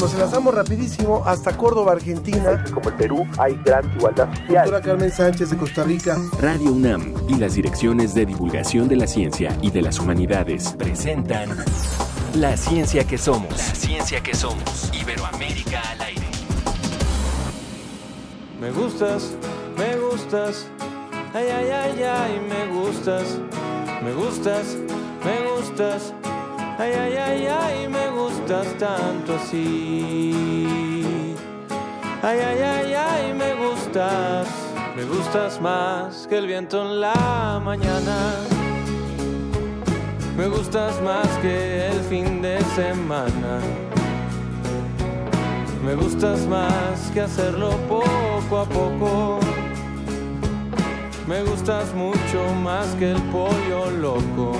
nos enlazamos rapidísimo hasta Córdoba, Argentina. Como el Perú hay gran igualdad social. Doctora Carmen Sánchez de Costa Rica. Radio UNAM y las direcciones de divulgación de la ciencia y de las humanidades presentan La ciencia que somos. La ciencia que somos. Iberoamérica al aire. Me gustas, me gustas. Ay, ay, ay, ay, me gustas. Me gustas, me gustas. Ay, ay, ay, ay, me gustas tanto así. Ay, ay, ay, ay, me gustas. Me gustas más que el viento en la mañana. Me gustas más que el fin de semana. Me gustas más que hacerlo poco a poco. Me gustas mucho más que el pollo loco.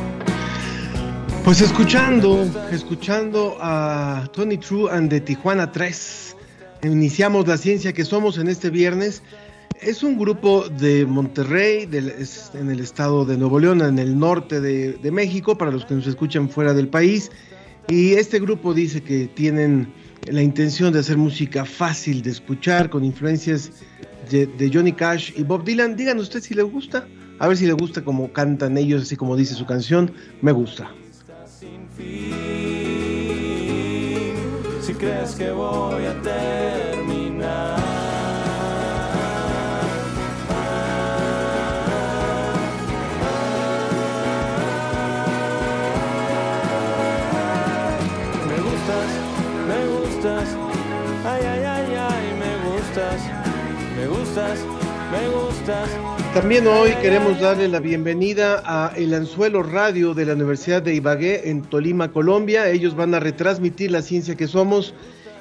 Pues escuchando, escuchando a Tony True and de Tijuana 3, iniciamos la ciencia que somos en este viernes. Es un grupo de Monterrey, en el estado de Nuevo León, en el norte de, México, para los que nos escuchan fuera del país. Y este grupo dice que tienen la intención de hacer música fácil de escuchar, con influencias de, de Johnny Cash y Bob Dylan. Digan usted si les gusta, a ver si les gusta como cantan ellos, así como dice su canción, me gusta. Si crees que voy a terminar. Me gustas. Ay, ay, ay, ay. Me gustas, me gustas. También hoy queremos darle la bienvenida a El Anzuelo Radio de la Universidad de Ibagué en Tolima, Colombia. Ellos van a retransmitir la ciencia que somos.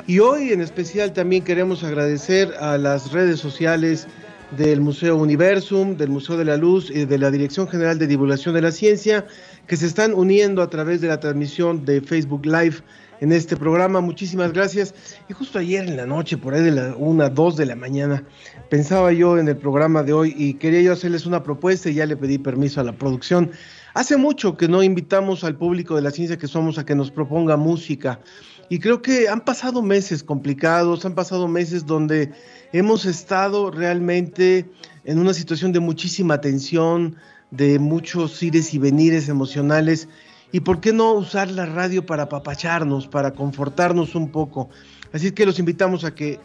Y hoy en especial también queremos agradecer a las redes sociales del Museo Universum, del Museo de la Luz y de la Dirección General de Divulgación de la Ciencia, que se están uniendo a través de la transmisión de Facebook Live en este programa. Muchísimas gracias. Y justo ayer en la noche, por ahí de la una, dos de la mañana, pensaba yo en el programa de hoy y quería yo hacerles una propuesta y ya le pedí permiso a la producción. Hace mucho que no invitamos al público de la ciencia que somos a que nos proponga música. Y creo que han pasado meses complicados, han pasado meses donde hemos estado realmente en una situación de muchísima tensión, de muchos ires y venires emocionales. ¿Y por qué no usar la radio para apapacharnos, para confortarnos un poco? Así que los invitamos a que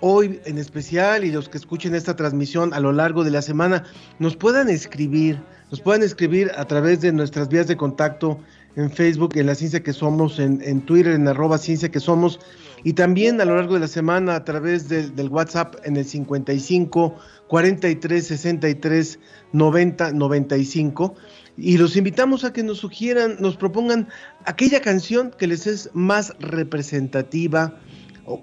hoy en especial y los que escuchen esta transmisión a lo largo de la semana nos puedan escribir, nos puedan escribir a través de nuestras vías de contacto en Facebook, en la ciencia que somos, en, Twitter, en arroba ciencia que somos, y también a lo largo de la semana a través de, del WhatsApp en el 55 43 63 90 95. Y los invitamos a que nos sugieran, nos propongan aquella canción que les es más representativa,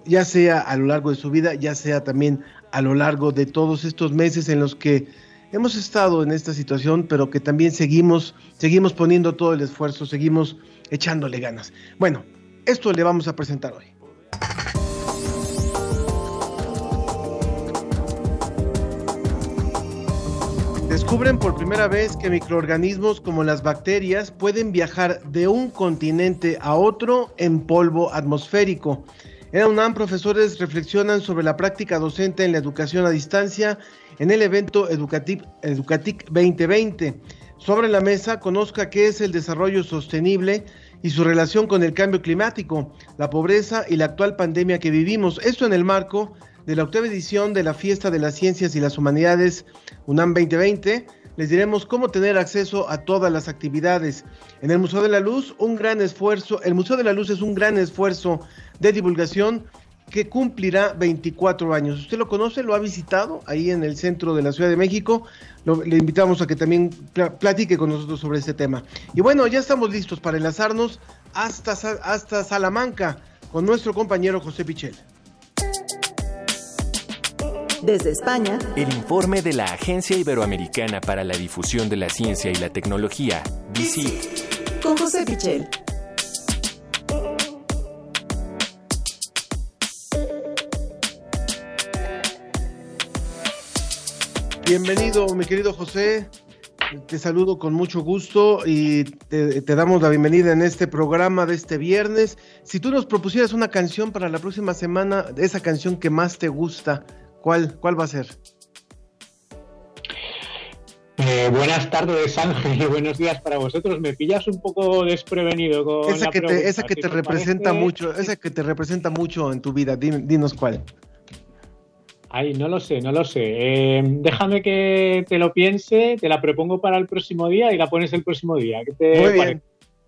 ya sea a lo largo de su vida, ya sea también a lo largo de todos estos meses en los que hemos estado en esta situación, pero que también seguimos, seguimos poniendo todo el esfuerzo, seguimos echándole ganas. Bueno, esto le vamos a presentar hoy. Descubren por primera vez que microorganismos como las bacterias pueden viajar de un continente a otro en polvo atmosférico. En UNAM, profesores reflexionan sobre la práctica docente en la educación a distancia en el evento Educatic 2020. Sobre la mesa, conozca qué es el desarrollo sostenible y su relación con el cambio climático, la pobreza y la actual pandemia que vivimos. Esto en el marco de la octava edición de la Fiesta de las Ciencias y las Humanidades UNAM 2020. Les diremos cómo tener acceso a todas las actividades. En el Museo de la Luz, un gran esfuerzo, el Museo de la Luz es un gran esfuerzo de divulgación que cumplirá 24 años. ¿Usted lo conoce? ¿Lo ha visitado ahí en el centro de la Ciudad de México? Le invitamos a que también platique con nosotros sobre este tema. Y bueno, ya estamos listos para enlazarnos hasta, hasta Salamanca con nuestro compañero José Pichel. Desde España, el informe de la Agencia Iberoamericana para la Difusión de la Ciencia y la Tecnología, DICIT. Con José Pichel. Bienvenido, mi querido José. te saludo con mucho gusto y te, te, damos la bienvenida en este programa de este viernes. Si tú nos propusieras una canción para la próxima semana, esa canción que más te gusta, ¿cuál, cuál va a ser? Eh, buenas tardes, Ángel, y buenos días para vosotros. Me pillas un poco desprevenido con esa que te, esa que te representa mucho, esa que te representa mucho en tu vida. Dinos cuál. Ay, no lo sé, no lo sé. Eh, déjame que te lo piense, te la propongo para el próximo día y la pones el próximo día. muy bien,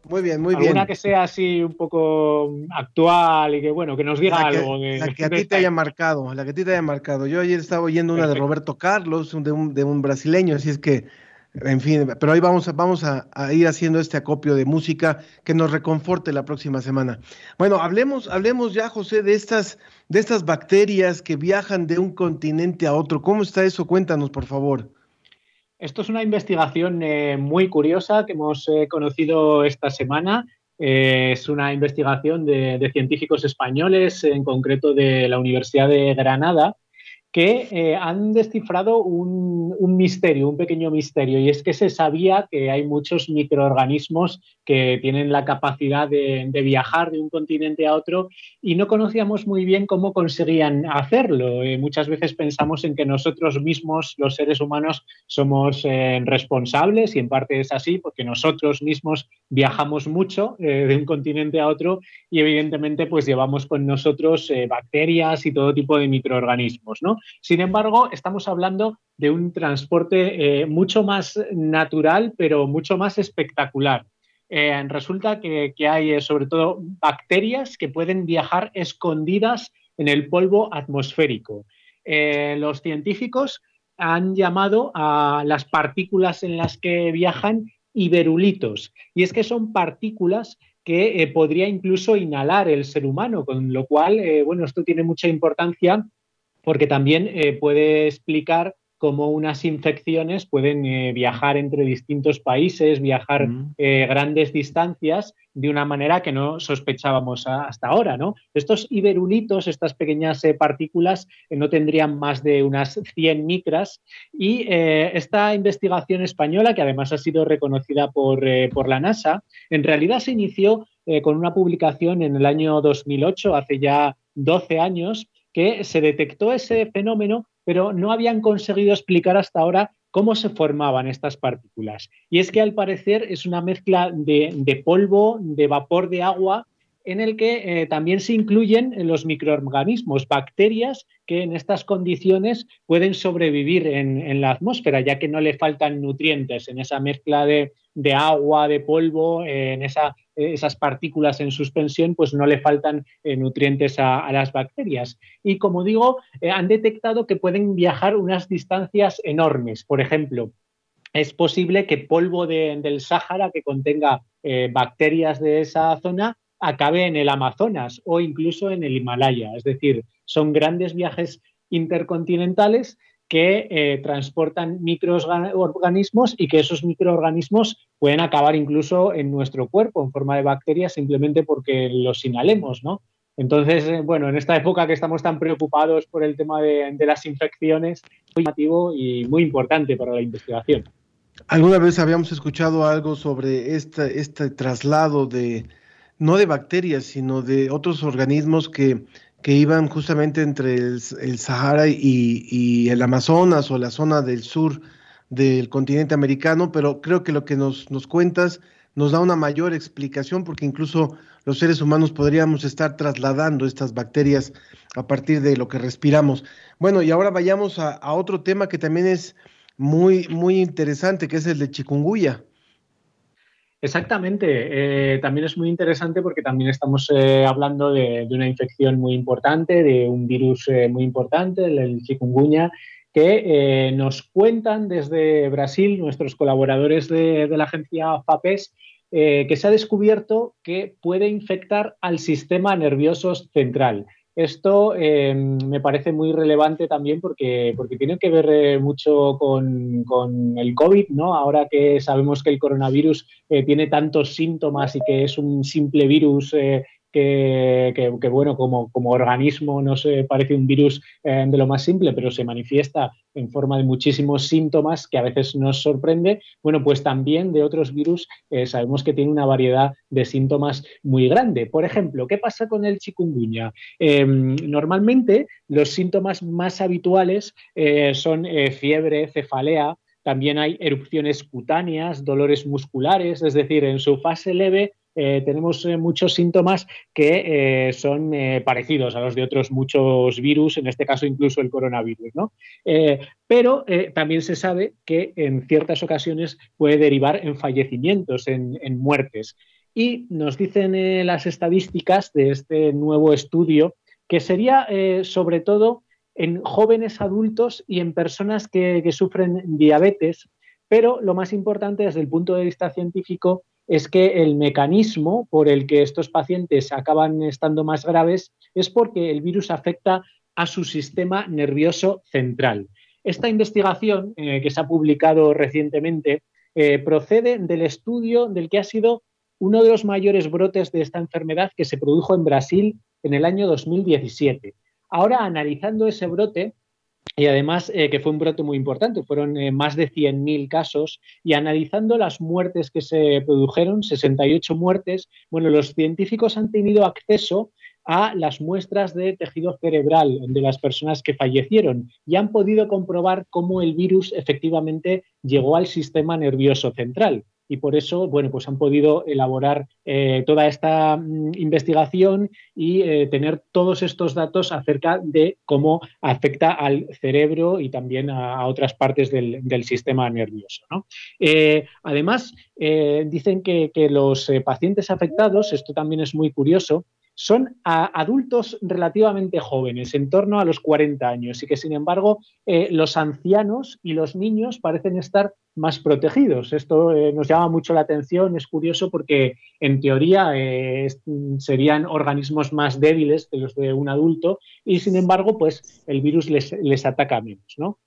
muy bien, muy bien. Una que sea así un poco actual y que bueno, que nos diga algo de. La que a ti te haya marcado, la que a ti te haya marcado. Yo ayer estaba oyendo una de Roberto Carlos, de un, de un brasileño, así es que en fin, pero hoy vamos, a, vamos a, ir haciendo este acopio de música que nos reconforte la próxima semana. Bueno, hablemos, hablemos ya, José, de estas, de estas bacterias que viajan de un continente a otro. ¿Cómo está eso? Cuéntanos, por favor. Esto es una investigación eh, muy curiosa que hemos eh, conocido esta semana. Eh, es una investigación de científicos españoles, en concreto de la Universidad de Granada, que han descifrado un, misterio, un pequeño misterio, y es que se sabía que hay muchos microorganismos que tienen la capacidad de, viajar de un continente a otro y no conocíamos muy bien cómo conseguían hacerlo. Eh, muchas veces pensamos en que nosotros mismos, los seres humanos, somos eh, responsables y en parte es así porque nosotros mismos viajamos mucho de un continente a otro y evidentemente pues llevamos con nosotros bacterias y todo tipo de microorganismos, ¿no? Sin embargo, estamos hablando de un transporte eh, mucho más natural, pero mucho más espectacular. Eh, resulta que, hay eh, sobre todo bacterias que pueden viajar escondidas en el polvo atmosférico. los científicos han llamado a las partículas en las que viajan iberulitos. Y es que son partículas que podría incluso inhalar el ser humano, con lo cual, bueno, esto tiene mucha importancia porque también eh, puede explicar cómo unas infecciones pueden eh, viajar entre distintos países, viajar mm. eh, grandes distancias de una manera que no sospechábamos hasta ahora. ¿no? Estos iberulitos, estas pequeñas partículas, no tendrían más de unas 100 micras y esta investigación española, que además ha sido reconocida por, por la NASA, en realidad se inició con una publicación en el año 2008, hace ya 12 años, que se detectó ese fenómeno, pero no habían conseguido explicar hasta ahora cómo se formaban estas partículas. Y es que al parecer es una mezcla de, polvo, de vapor de agua, en el que eh, también se incluyen los microorganismos, bacterias que en estas condiciones pueden sobrevivir en, la atmósfera, ya que no le faltan nutrientes en esa mezcla de, agua, de polvo, en esas partículas en suspensión, pues no le faltan eh, nutrientes a, las bacterias. Y como digo, eh, han detectado que pueden viajar unas distancias enormes. Por ejemplo, es posible que polvo del Sáhara que contenga bacterias de esa zona acabe en el Amazonas o incluso en el Himalaya. Es decir, son grandes viajes intercontinentales que eh, transportan microorganismos y que esos microorganismos pueden acabar incluso en nuestro cuerpo en forma de bacterias simplemente porque los inhalemos, ¿no? Entonces, eh, bueno, en esta época que estamos tan preocupados por el tema de, las infecciones, muy llamativo y muy importante para la investigación. ¿Alguna vez habíamos escuchado algo sobre este, este traslado de, no de bacterias, sino de otros organismos que, iban justamente entre el, Sahara y, el Amazonas o la zona del sur del continente americano, pero creo que lo que nos, nos cuentas nos da una mayor explicación porque incluso los seres humanos podríamos estar trasladando estas bacterias a partir de lo que respiramos. Bueno, y ahora vayamos a, a otro tema que también es muy, muy interesante, que es el de chikungunya. Exactamente. Eh, también es muy interesante porque también estamos eh, hablando de, una infección muy importante, de un virus eh, muy importante, el, chikungunya, que nos cuentan desde Brasil nuestros colaboradores de, de la agencia FAPES que se ha descubierto que puede infectar al sistema nervioso central. Esto eh, me parece muy relevante también porque, porque tiene que ver eh, mucho con, el COVID, ¿no? Ahora que sabemos que el coronavirus eh, tiene tantos síntomas y que es un simple virus que, bueno, como, como, organismo nos parece un virus eh, de lo más simple, pero se manifiesta en forma de muchísimos síntomas que a veces nos sorprende, bueno, pues también de otros virus eh, sabemos que tiene una variedad de síntomas muy grande. Por ejemplo, ¿qué pasa con el chikungunya? Em, normalmente los síntomas más habituales eh, son fiebre, cefalea, también hay erupciones cutáneas, dolores musculares, es decir, en su fase leve eh, tenemos eh, muchos síntomas que eh, son parecidos a los de otros muchos virus, en este caso incluso el coronavirus. ¿no? pero también se sabe que en ciertas ocasiones puede derivar en fallecimientos, en, muertes. Y nos dicen las estadísticas de este nuevo estudio que sería sobre todo en jóvenes adultos y en personas que sufren diabetes, pero lo más importante desde el punto de vista científico es que el mecanismo por el que estos pacientes acaban estando más graves es porque el virus afecta a su sistema nervioso central. Esta investigación, eh, que se ha publicado recientemente, eh, procede del estudio del que ha sido uno de los mayores brotes de esta enfermedad que se produjo en Brasil en el año 2017. Ahora, analizando ese brote, y además eh, que fue un brote muy importante, fueron eh, más de 100.000 casos y analizando las muertes que se produjeron, 68 muertes, bueno, los científicos han tenido acceso a las muestras de tejido cerebral de las personas que fallecieron y han podido comprobar cómo el virus efectivamente llegó al sistema nervioso central y por eso, bueno, pues han podido elaborar eh, toda esta mm, investigación y eh, tener todos estos datos acerca de cómo afecta al cerebro y también a, otras partes del, sistema nervioso. Eh, además, dicen que, que los pacientes afectados, esto también es muy curioso, son adultos relativamente jóvenes, en torno a los 40 años, y que sin embargo eh, los ancianos y los niños parecen estar más protegidos. Esto eh, nos llama mucho la atención, es curioso porque en teoría eh, serían organismos más débiles que los de un adulto y sin embargo pues el virus les, les ataca menos. ¿no?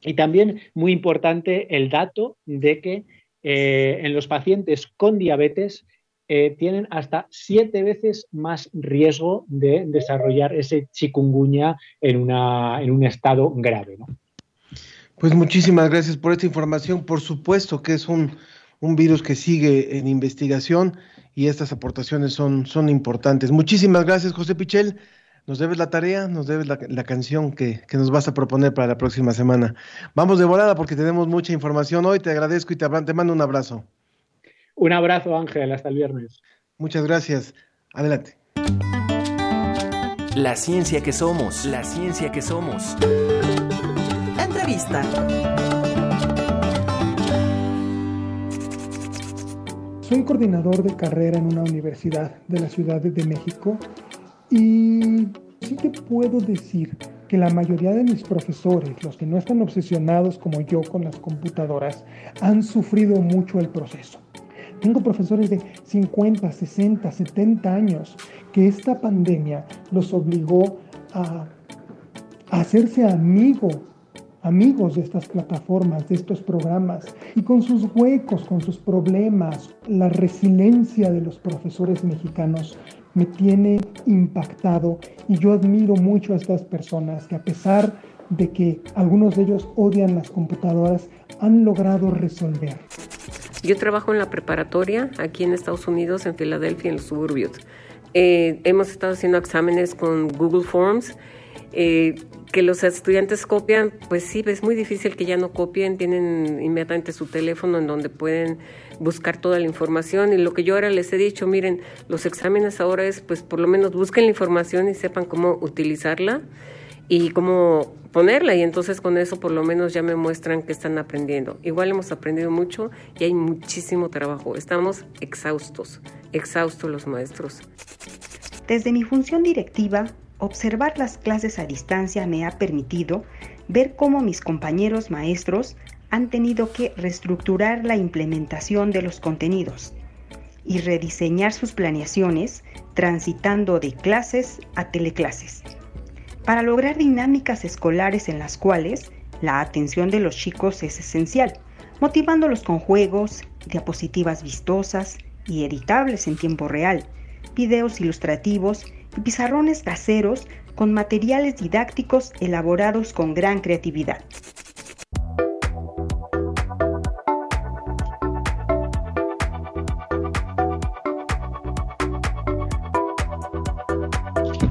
Y también muy importante el dato de que en los pacientes con diabetes eh, tienen hasta siete veces más riesgo de desarrollar ese chikungunya en, una, en un estado grave. Pues muchísimas gracias por esta información. Por supuesto que es un, virus que sigue en investigación y estas aportaciones son, son importantes. Muchísimas gracias, José Pichel. Nos debes la tarea, nos debes la, canción que, que, nos vas a proponer para la próxima semana. Vamos de volada porque tenemos mucha información hoy. Te agradezco y te, te mando un abrazo. Un abrazo, Ángel, hasta el viernes. Muchas gracias. Adelante. La ciencia que somos, la ciencia que somos. Entrevista. Soy coordinador de carrera en una universidad de la Ciudad de México y sí te puedo decir que la mayoría de mis profesores, los que no están obsesionados como yo con las computadoras, han sufrido mucho el proceso. Tengo profesores de 50, 60, 70 años que esta pandemia los obligó a, hacerse amigo, amigos de estas plataformas, de estos programas, y con sus huecos, con sus problemas, la resiliencia de los profesores mexicanos me tiene impactado y yo admiro mucho a estas personas que a pesar de que algunos de ellos odian las computadoras, han logrado resolver. Yo trabajo en la preparatoria aquí en Estados Unidos, en Filadelfia, en los suburbios. Eh, hemos estado haciendo exámenes con Google Forms. Eh, que los estudiantes copian, pues sí, es muy difícil que ya no copien, tienen inmediatamente su teléfono en donde pueden buscar toda la información y lo que yo ahora les he dicho, miren, los exámenes ahora es pues por lo menos busquen la información y sepan cómo utilizarla y cómo ponerla y entonces con eso por lo menos ya me muestran que están aprendiendo. Igual hemos aprendido mucho y hay muchísimo trabajo. Estamos exhaustos, exhaustos los maestros. Desde mi función directiva, observar las clases a distancia me ha permitido ver cómo mis compañeros maestros han tenido que reestructurar la implementación de los contenidos y rediseñar sus planeaciones transitando de clases a teleclases para lograr dinámicas escolares en las cuales la atención de los chicos es esencial, motivándolos con juegos, diapositivas vistosas y editables en tiempo real, videos ilustrativos y pizarrones caseros con materiales didácticos elaborados con gran creatividad.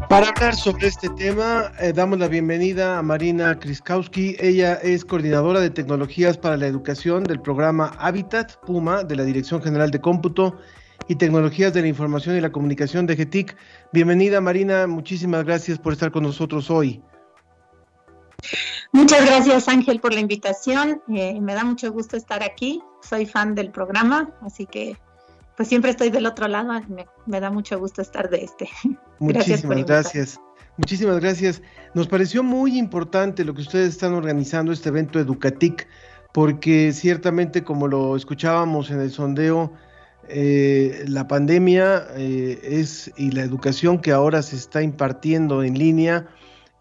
Para hablar sobre este tema, eh, damos la bienvenida a Marina Kriskowski. Ella es coordinadora de tecnologías para la educación del programa Habitat Puma de la Dirección General de Cómputo y Tecnologías de la Información y la Comunicación de GETIC. Bienvenida Marina, muchísimas gracias por estar con nosotros hoy. Muchas gracias Ángel por la invitación. Eh, me da mucho gusto estar aquí. Soy fan del programa, así que pues siempre estoy del otro lado, me, da mucho gusto estar de este. Muchísimas gracias. Muchísimas gracias. Nos pareció muy importante lo que ustedes están organizando, este evento Educatic, porque ciertamente, como lo escuchábamos en el sondeo, eh, la pandemia eh, es y la educación que ahora se está impartiendo en línea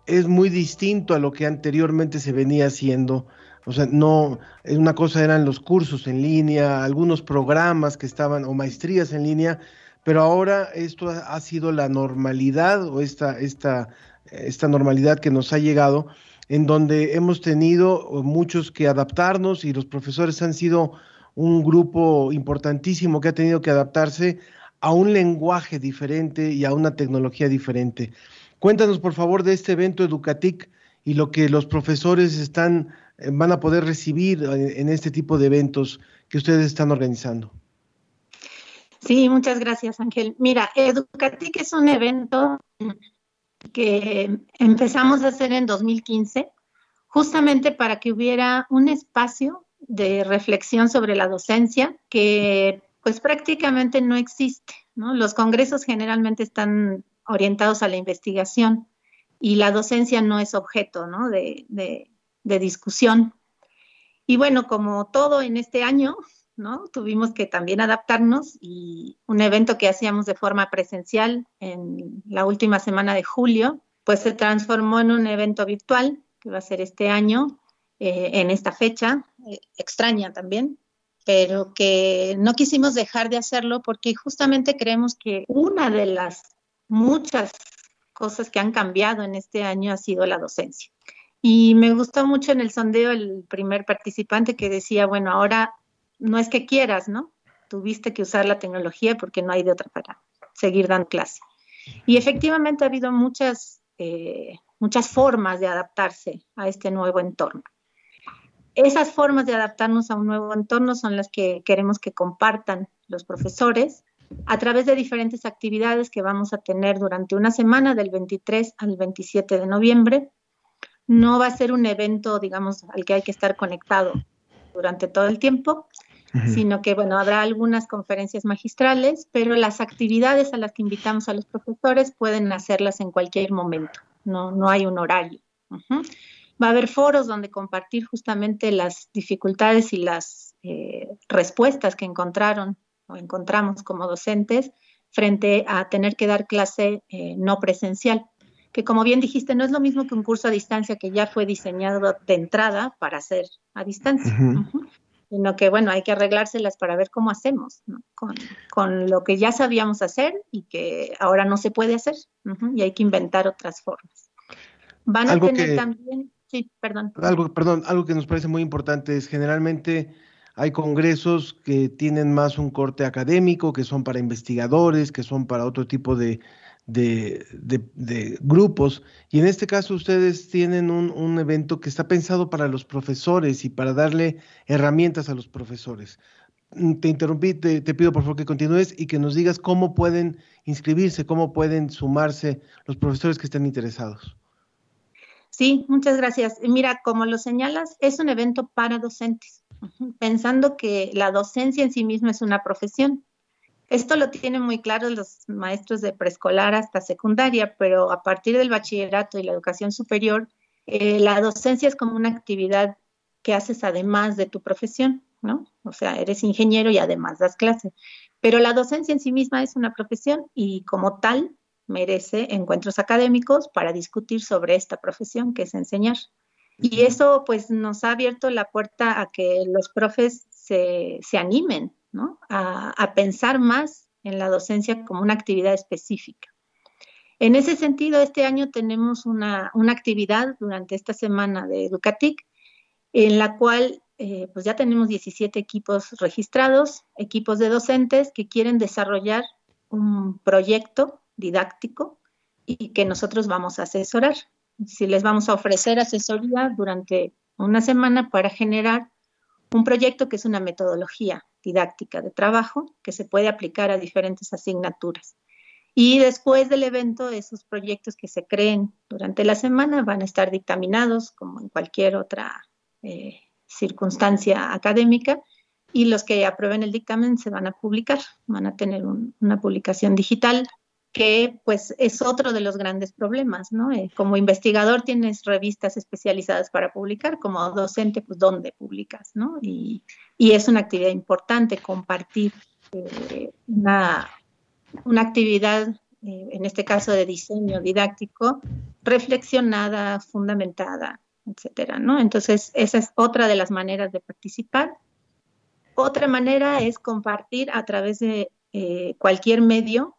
es muy distinto a lo que anteriormente se venía haciendo o sea, no, una cosa eran los cursos en línea, algunos programas que estaban, o maestrías en línea, pero ahora esto ha, sido la normalidad o esta, esta, esta normalidad que nos ha llegado, en donde hemos tenido muchos que adaptarnos y los profesores han sido un grupo importantísimo que ha tenido que adaptarse a un lenguaje diferente y a una tecnología diferente. Cuéntanos, por favor, de este evento Educatic y lo que los profesores están van a poder recibir en este tipo de eventos que ustedes están organizando. Sí, muchas gracias, Ángel. Mira, Educatic es un evento que empezamos a hacer en 2015, justamente para que hubiera un espacio de reflexión sobre la docencia que pues prácticamente no existe. Los congresos generalmente están orientados a la investigación y la docencia no es objeto ¿no? de, de discusión. Y bueno, como todo en este año, ¿no? Tuvimos que también adaptarnos y un evento que hacíamos de forma presencial en la última semana de julio, pues se transformó en un evento virtual que va a ser este año, eh, en esta fecha, eh, extraña también, pero que no quisimos dejar de hacerlo porque justamente creemos que una de las muchas cosas que han cambiado en este año ha sido la docencia. Y me gustó mucho en el sondeo el primer participante que decía, bueno, ahora no es que quieras, ¿no? Tuviste que usar la tecnología porque no hay de otra para seguir dando clase. Y efectivamente ha habido muchas, eh, muchas formas de adaptarse a este nuevo entorno. Esas formas de adaptarnos a un nuevo entorno son las que queremos que compartan los profesores a través de diferentes actividades que vamos a tener durante una semana del 23 al 27 de noviembre no va a ser un evento, digamos, al que hay que estar conectado durante todo el tiempo, sino que, bueno, habrá algunas conferencias magistrales, pero las actividades a las que invitamos a los profesores pueden hacerlas en cualquier momento, no, no hay un horario. Va a haber foros donde compartir justamente las dificultades y las eh, respuestas que encontraron o encontramos como docentes frente a tener que dar clase eh, no presencial que como bien dijiste, no es lo mismo que un curso a distancia que ya fue diseñado de entrada para hacer a distancia, sino que, bueno, hay que arreglárselas para ver cómo hacemos con, lo que ya sabíamos hacer y que ahora no se puede hacer, y hay que inventar otras formas. Van a tener también, sí, perdón. Algo, perdón, algo que nos parece muy importante es generalmente hay congresos que tienen más un corte académico, que son para investigadores, que son para otro tipo de, de, grupos. Y en este caso ustedes tienen un, evento que está pensado para los profesores y para darle herramientas a los profesores. Mm, te interrumpí, te, pido por favor que continúes y que nos digas cómo pueden inscribirse, cómo pueden sumarse los profesores que estén interesados. Sí, muchas gracias. Mira, como lo señalas, es un evento para docentes, pensando que la docencia en sí misma es una profesión esto lo tienen muy claro los maestros de preescolar hasta secundaria, pero a partir del bachillerato y la educación superior, eh, la docencia es como una actividad que haces además de tu profesión, ¿no? O sea, eres ingeniero y además das clase. Pero la docencia en sí misma es una profesión y como tal merece encuentros académicos para discutir sobre esta profesión que es enseñar. Y eso pues nos ha abierto la puerta a que los profes se, se animen a, pensar más en la docencia como una actividad específica. En ese sentido, este año tenemos una, actividad durante esta semana de Educatic, en la cual eh, pues ya tenemos 17 equipos registrados, equipos de docentes que quieren desarrollar un proyecto didáctico y que nosotros vamos a asesorar. Si les vamos a ofrecer asesoría durante una semana para generar un proyecto que es una metodología didáctica de trabajo que se puede aplicar a diferentes asignaturas. Y después del evento, esos proyectos que se creen durante la semana van a estar dictaminados como en cualquier otra eh, circunstancia académica y los que aprueben el dictamen se van a publicar, van a tener una publicación digital que pues es otro de los grandes problemas, ¿no? Eh, como investigador tienes revistas especializadas para publicar, como docente pues dónde publicas, ¿no? Y, es una actividad importante compartir eh, una, una, actividad, eh, en este caso de diseño didáctico, reflexionada, fundamentada, etcétera, ¿no? Entonces esa es otra de las maneras de participar. Otra manera es compartir a través de cualquier medio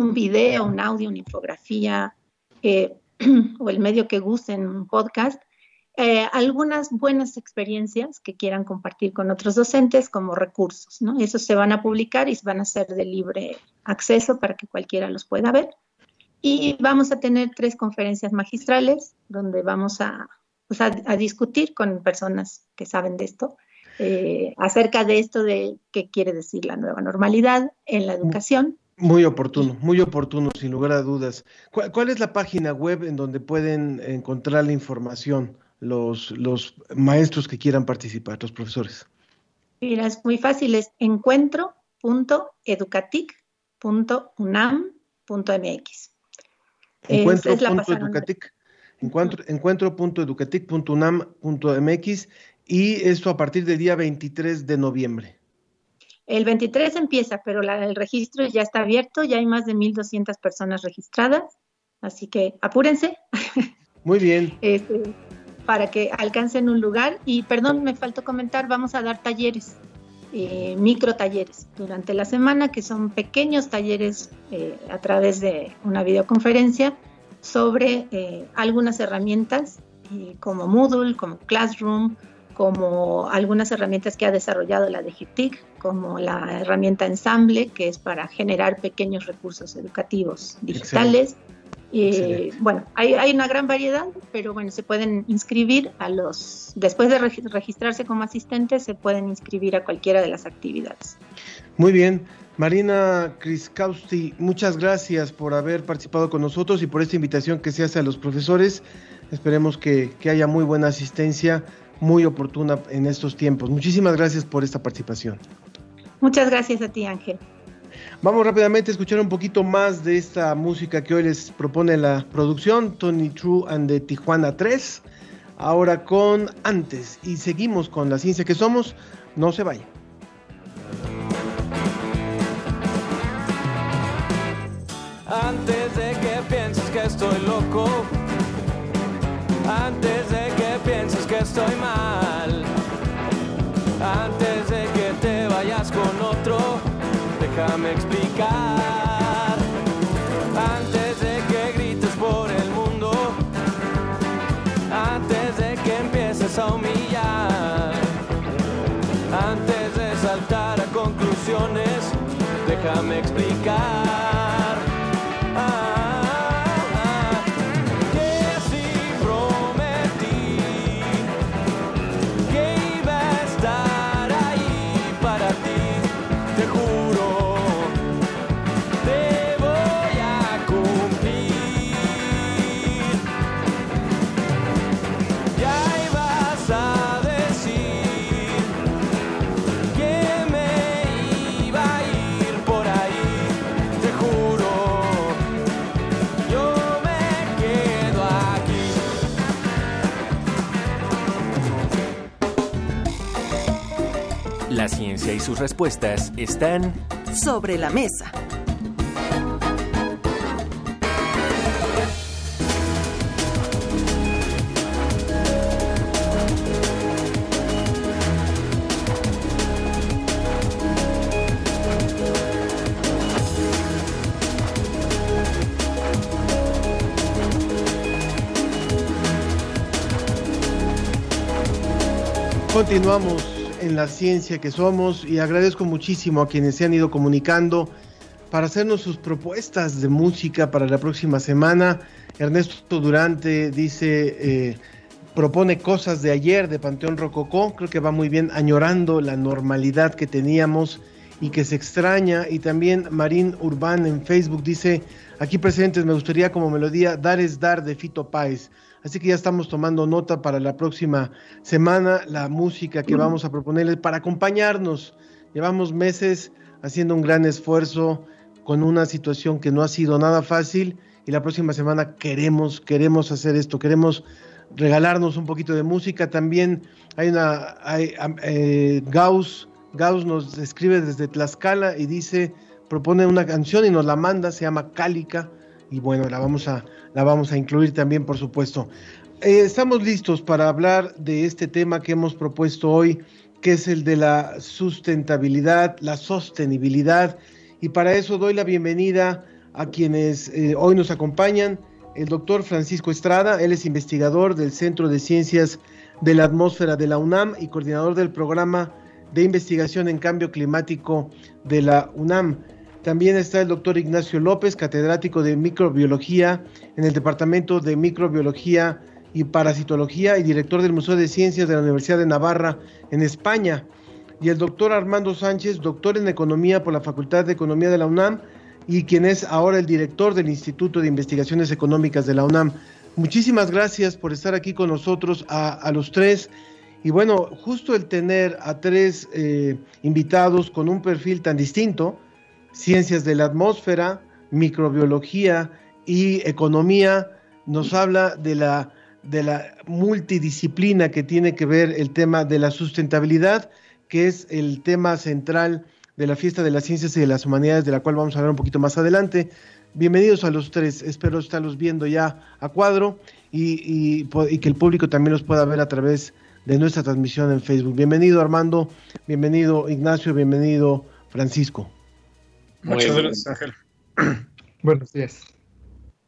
un video, un audio, una infografía eh, o el medio que gusten, un podcast, eh, algunas buenas experiencias que quieran compartir con otros docentes como recursos, ¿no? Esos se van a publicar y van a ser de libre acceso para que cualquiera los pueda ver. Y vamos a tener tres conferencias magistrales donde vamos a, pues, discutir con personas que saben de esto eh, acerca de esto de qué quiere decir la nueva normalidad en la educación muy oportuno, muy oportuno, sin lugar a dudas. ¿Cuál, es la página web en donde pueden encontrar la información los, los maestros que quieran participar, los profesores? Mira, es muy fácil, es encuentro.educatic.unam.mx. Encuentro.educatic, encuentro.educatic.unam.mx y esto a partir del día 23 de noviembre. El 23 empieza, pero el registro ya está abierto, ya hay más de 1.200 personas registradas, así que apúrense. Muy bien. Este, para que alcancen un lugar. Y perdón, me faltó comentar, vamos a dar talleres, eh, micro talleres durante la semana, que son pequeños talleres eh, a través de una videoconferencia sobre eh, algunas herramientas como Moodle, como Classroom, como algunas herramientas que ha desarrollado la DGTIC, como la herramienta Ensamble, que es para generar pequeños recursos educativos digitales. y bueno, hay, hay, una gran variedad, pero bueno, se pueden inscribir a los, después de registrarse como asistente, se pueden inscribir a cualquiera de las actividades. Muy bien. Marina Kriskowski, muchas gracias por haber participado con nosotros y por esta invitación que se hace a los profesores. Esperemos que, que haya muy buena asistencia muy oportuna en estos tiempos. Muchísimas gracias por esta participación. Muchas gracias a ti, Ángel. Vamos rápidamente a escuchar un poquito más de esta música que hoy les propone la producción, Tony True and de Tijuana 3. Ahora con Antes y seguimos con la ciencia que somos. No se vaya. Antes de que pienses que estoy loco antes de que pienses que estoy mal, antes déjame respuestas están sobre la mesa. Continuamos en la ciencia que somos y agradezco muchísimo a quienes se han ido comunicando para hacernos sus propuestas de música para la próxima semana. Ernesto Durante dice, eh, propone cosas de ayer de Panteón Rococó, creo que va muy bien añorando la normalidad que teníamos y que se extraña. Y también Marín Urbán en Facebook dice, aquí presentes me gustaría como melodía Dar es Dar de Fito Páez. Así que ya estamos tomando nota para la próxima semana, la música que vamos a proponerles para acompañarnos. Llevamos meses haciendo un gran esfuerzo con una situación que no ha sido nada fácil y la próxima semana queremos, queremos hacer esto, queremos regalarnos un poquito de música. También hay una, hay, eh, Gauss, Gauss nos escribe desde Tlaxcala y dice, propone una canción y nos la manda, se llama Cálica y bueno, la vamos a, la vamos a incluir también, por supuesto. Eh, estamos listos para hablar de este tema que hemos propuesto hoy, que es el de la sustentabilidad, la sostenibilidad, y para eso doy la bienvenida a quienes eh, hoy nos acompañan. El doctor Francisco Estrada, él es investigador del Centro de Ciencias de la Atmósfera de la UNAM y coordinador del programa de investigación en cambio climático de la UNAM. También está el doctor Ignacio López, catedrático de microbiología en el Departamento de Microbiología y Parasitología y director del Museo de Ciencias de la Universidad de Navarra en España. Y el doctor Armando Sánchez, doctor en Economía por la Facultad de Economía de la UNAM y quien es ahora el director del Instituto de Investigaciones Económicas de la UNAM. Muchísimas gracias por estar aquí con nosotros a, los tres. Y bueno, justo el tener a tres eh, invitados con un perfil tan distinto, ciencias de la atmósfera, microbiología y economía, nos habla de la, de la multidisciplina que tiene que ver el tema de la sustentabilidad, que es el tema central de la fiesta de las ciencias y de las humanidades, de la cual vamos a hablar un poquito más adelante. Bienvenidos a los tres, espero estarlos viendo ya a cuadro y, y que el público también los pueda ver a través de nuestra transmisión en Facebook. Bienvenido Armando, bienvenido Ignacio, bienvenido Francisco. Muchas gracias, Ángel. Buenos días.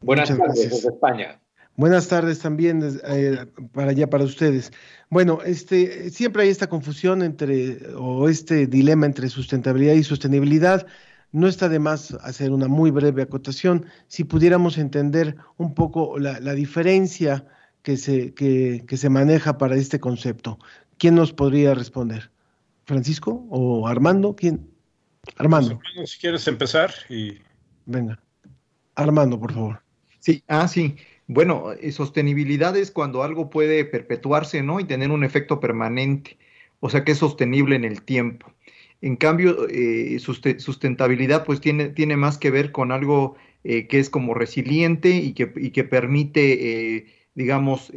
Buenas tardes desde España. Buenas tardes también eh, para allá para ustedes. Bueno, este siempre hay esta confusión entre o este dilema entre sustentabilidad y sostenibilidad. No está de más hacer una muy breve acotación. Si pudiéramos entender un poco la, diferencia que se, que, que se maneja para este concepto. ¿Quién nos podría responder? ¿Francisco o Armando? ¿Quién? Armando. si quieres empezar y... Venga. Armando, por favor. Sí, ah, sí. Bueno, eh, sostenibilidad es cuando algo puede perpetuarse, ¿no? Y tener un efecto permanente, o sea que es sostenible en el tiempo. En cambio, eh, sustentabilidad pues tiene, tiene, más que ver con algo eh, que es como resiliente y que, y que permite, digamos,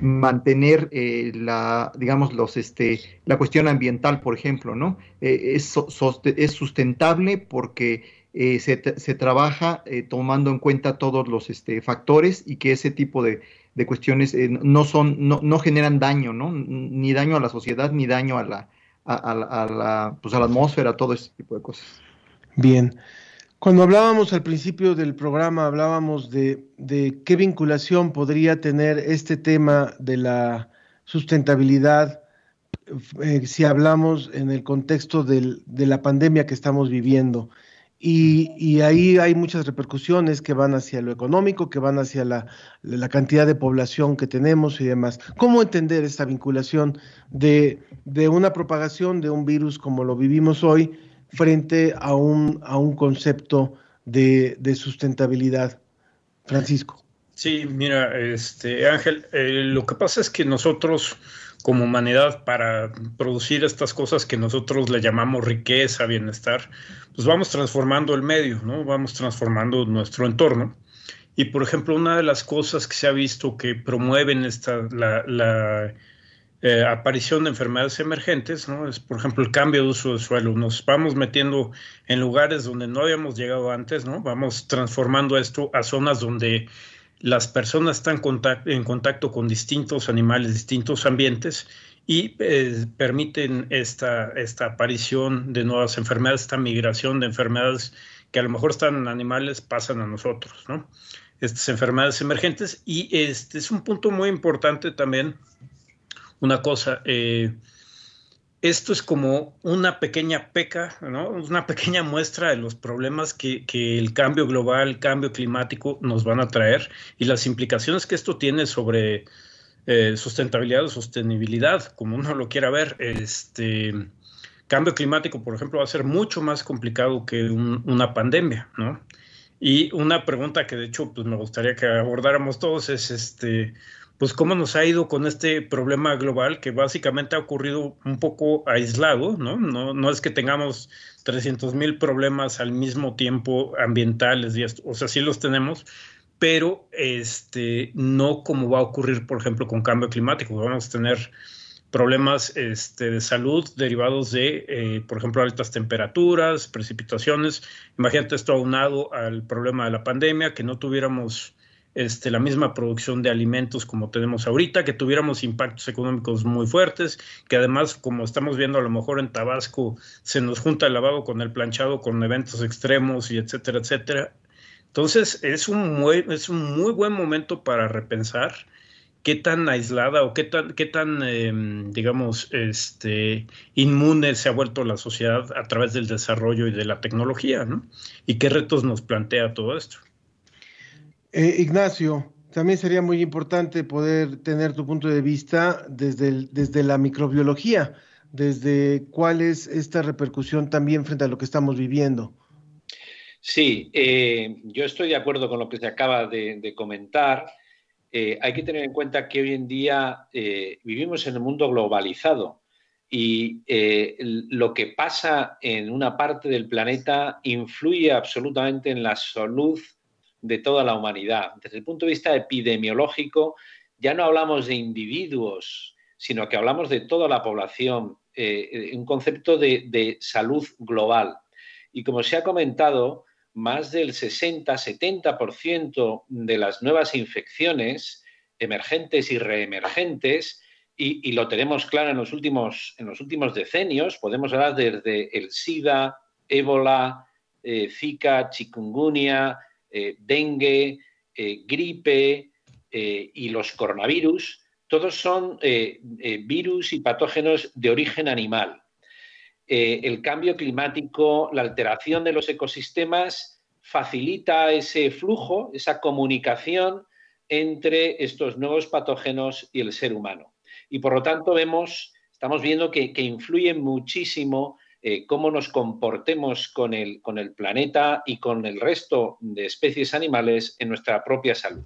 mantener eh, la, digamos, los, este, la cuestión ambiental, por ejemplo, ¿no? Eh, es, es, sustentable porque eh, se, se, trabaja tomando en cuenta todos los este, factores y que ese tipo de, de cuestiones no son, no, no, generan daño, ¿no? Ni daño a la sociedad, ni daño a la, a, a, a la, pues a la atmósfera, todo ese tipo de cosas. Bien. Cuando hablábamos al principio del programa, hablábamos de, qué vinculación podría tener este tema de la sustentabilidad eh, si hablamos en el contexto de la pandemia que estamos viviendo. Y, ahí hay muchas repercusiones que van hacia lo económico, que van hacia la, cantidad de población que tenemos y demás. ¿Cómo entender esta vinculación de una propagación de un virus como lo vivimos hoy? Frente a un, a un concepto de, sustentabilidad. Francisco. Sí, mira, este Ángel, eh, lo que pasa es que nosotros como humanidad para producir estas cosas que nosotros le llamamos riqueza, bienestar, pues vamos transformando el medio, ¿no? Vamos transformando nuestro entorno. Y por ejemplo, una de las cosas que se ha visto que promueven esta, la, la eh, aparición de enfermedades emergentes, ¿no? Es, por ejemplo, el cambio de uso de suelo. Nos vamos metiendo en lugares donde no habíamos llegado antes, ¿no? Vamos transformando esto a zonas donde las personas están en contacto con distintos animales, distintos ambientes y eh, permiten esta, esta aparición de nuevas enfermedades, esta migración de enfermedades que a lo mejor están en animales, pasan a nosotros, ¿no? Estas enfermedades emergentes y este es un punto muy importante también una cosa. Eh, esto es como una pequeña peca, ¿no? una pequeña muestra de los problemas que, el cambio global, el cambio climático nos van a traer y las implicaciones que esto tiene sobre eh, sustentabilidad o sostenibilidad, como uno lo quiera ver. Este cambio climático, por ejemplo, va a ser mucho más complicado que una pandemia, ¿no? Y una pregunta que de hecho pues, me gustaría que abordáramos todos es este pues cómo nos ha ido con este problema global que básicamente ha ocurrido un poco aislado, ¿no? No, no es que tengamos 300 mil problemas al mismo tiempo ambientales, y o sea, sí los tenemos, pero este, no como va a ocurrir, por ejemplo, con cambio climático. Vamos a tener problemas este, de salud derivados de, eh, por ejemplo, altas temperaturas, precipitaciones. Imagínate esto aunado al problema de la pandemia, que no tuviéramos este, la misma producción de alimentos como tenemos ahorita, que tuviéramos impactos económicos muy fuertes, que además, como estamos viendo a lo mejor en Tabasco, se nos junta el lavado con el planchado, con eventos extremos y etcétera, etcétera. Entonces, es un muy, es un muy buen momento para repensar qué tan aislada o qué tan, qué tan em, digamos, este, inmune se ha vuelto la sociedad a través del desarrollo y de la tecnología, ¿no? Y qué retos nos plantea todo esto. Eh, Ignacio, también sería muy importante poder tener tu punto de vista desde, desde la microbiología, desde cuál es esta repercusión también frente a lo que estamos viviendo. Sí, eh, yo estoy de acuerdo con lo que se acaba de, comentar. Eh, hay que tener en cuenta que hoy en día vivimos en un mundo globalizado y lo que pasa en una parte del planeta influye absolutamente en la salud de toda la humanidad. Desde el punto de vista epidemiológico, ya no hablamos de individuos, sino que hablamos de toda la población, eh, un concepto de, salud global. Y como se ha comentado, más del 60-70% de las nuevas infecciones emergentes y reemergentes, y, lo tenemos claro en los, últimos, en los últimos decenios, podemos hablar desde el SIDA, ébola, eh, Zika, chikungunya, eh, dengue, eh, gripe eh, y los coronavirus, todos son virus y patógenos de origen animal. el cambio climático, la alteración de los ecosistemas facilita ese flujo, esa comunicación entre estos nuevos patógenos y el ser humano. Y por lo tanto vemos, estamos viendo que, que muchísimo eh, cómo nos comportemos con el, con el planeta y con el resto de especies animales en nuestra propia salud.